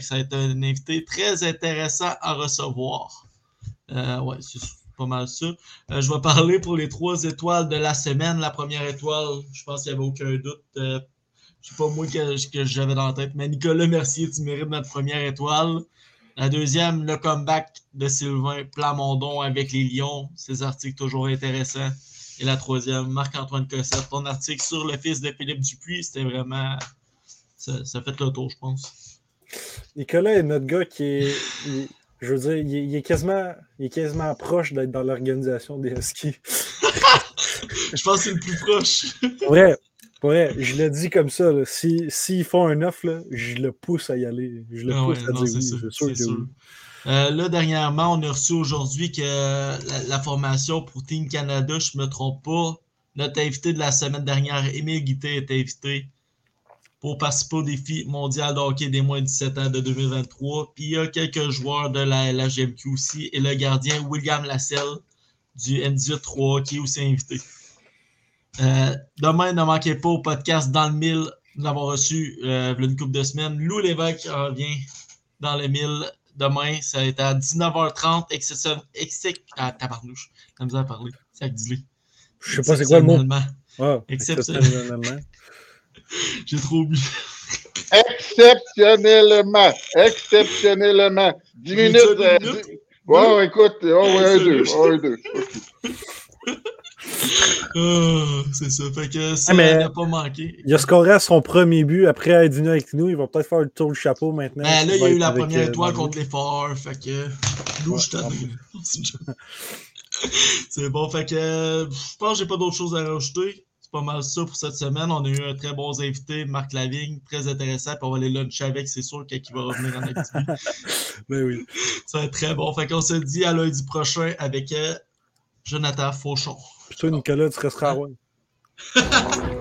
Ça va être un invité très intéressant à recevoir. Euh, ouais, c'est pas mal ça. Euh, je vais parler pour les trois étoiles de la semaine. La première étoile, je pense qu'il n'y avait aucun doute. Euh, c'est pas moi que, que j'avais dans la tête, mais Nicolas Mercier, tu mérites notre première étoile. La deuxième, le comeback de Sylvain Plamondon avec les Lions. Ses articles toujours intéressants. Et la troisième, Marc-Antoine Cossette. Ton article sur le fils de Philippe Dupuis, c'était vraiment. Ça, ça fait le tour, je pense. Nicolas est notre gars qui est. je veux dire, il est, il est quasiment, il est quasiment proche d'être dans l'organisation des Huskies. Je pense que c'est le plus proche. Pour vrai, je le dis comme ça. là, si- S'ils font un offre, je le pousse à y aller. Je le Ah pousse ouais, à non, dire oui. sûr, sûr que sûr. oui. Euh, là, dernièrement, on a reçu aujourd'hui que la, la formation pour Team Canada, je ne me trompe pas, notre invité de la semaine dernière, Émile Guité, est invité pour participer au défi mondial de hockey des moins de 17 ans de 2023. Puis il y a quelques joueurs de la LHMQ aussi et le gardien William Lasselle du N18-3 qui est aussi invité. Euh, demain, ne manquez pas au podcast Dans le Mille. Nous l'avons reçu euh, une couple de semaines. Lou Lévesque en vient dans le mille demain. Ça va être à 19h30. Exception... Ah, tabarnouche. La misère à parler. Ça Je sais pas c'est quoi le mot. Exceptionnellement. Ah, Exceptionnellement. J'ai trop oublié. Exceptionnellement. Exceptionnellement. 10 J'ai minutes. euh, une minute? dix- Ouais, écoute. Oh, ouais, un, C'est deux. Ouais, un, deux. Ah, c'est ça. Fait que ça Ah, mais- n'a pas manqué. Il a scoré à son premier but après être venu avec nous. Il va peut-être faire le tour du chapeau maintenant. Ben, là, il a eu la première euh, étoile contre les forts. Fait que. Nous, je t'en C'est bon. Fait que. euh, Je pense que j'ai pas d'autre choses à rajouter. C'est pas mal ça pour cette semaine. On a eu un très bons invités. Marc Lavigne, très intéressant. Puis on va aller luncher avec, c'est sûr, qu'il va revenir en activité. Ben oui. Ça va être très bon. Fait qu'on se dit à lundi prochain avec euh, Jonathan Fauchon. Puis toi, Nicolas, tu resteras à Rouen.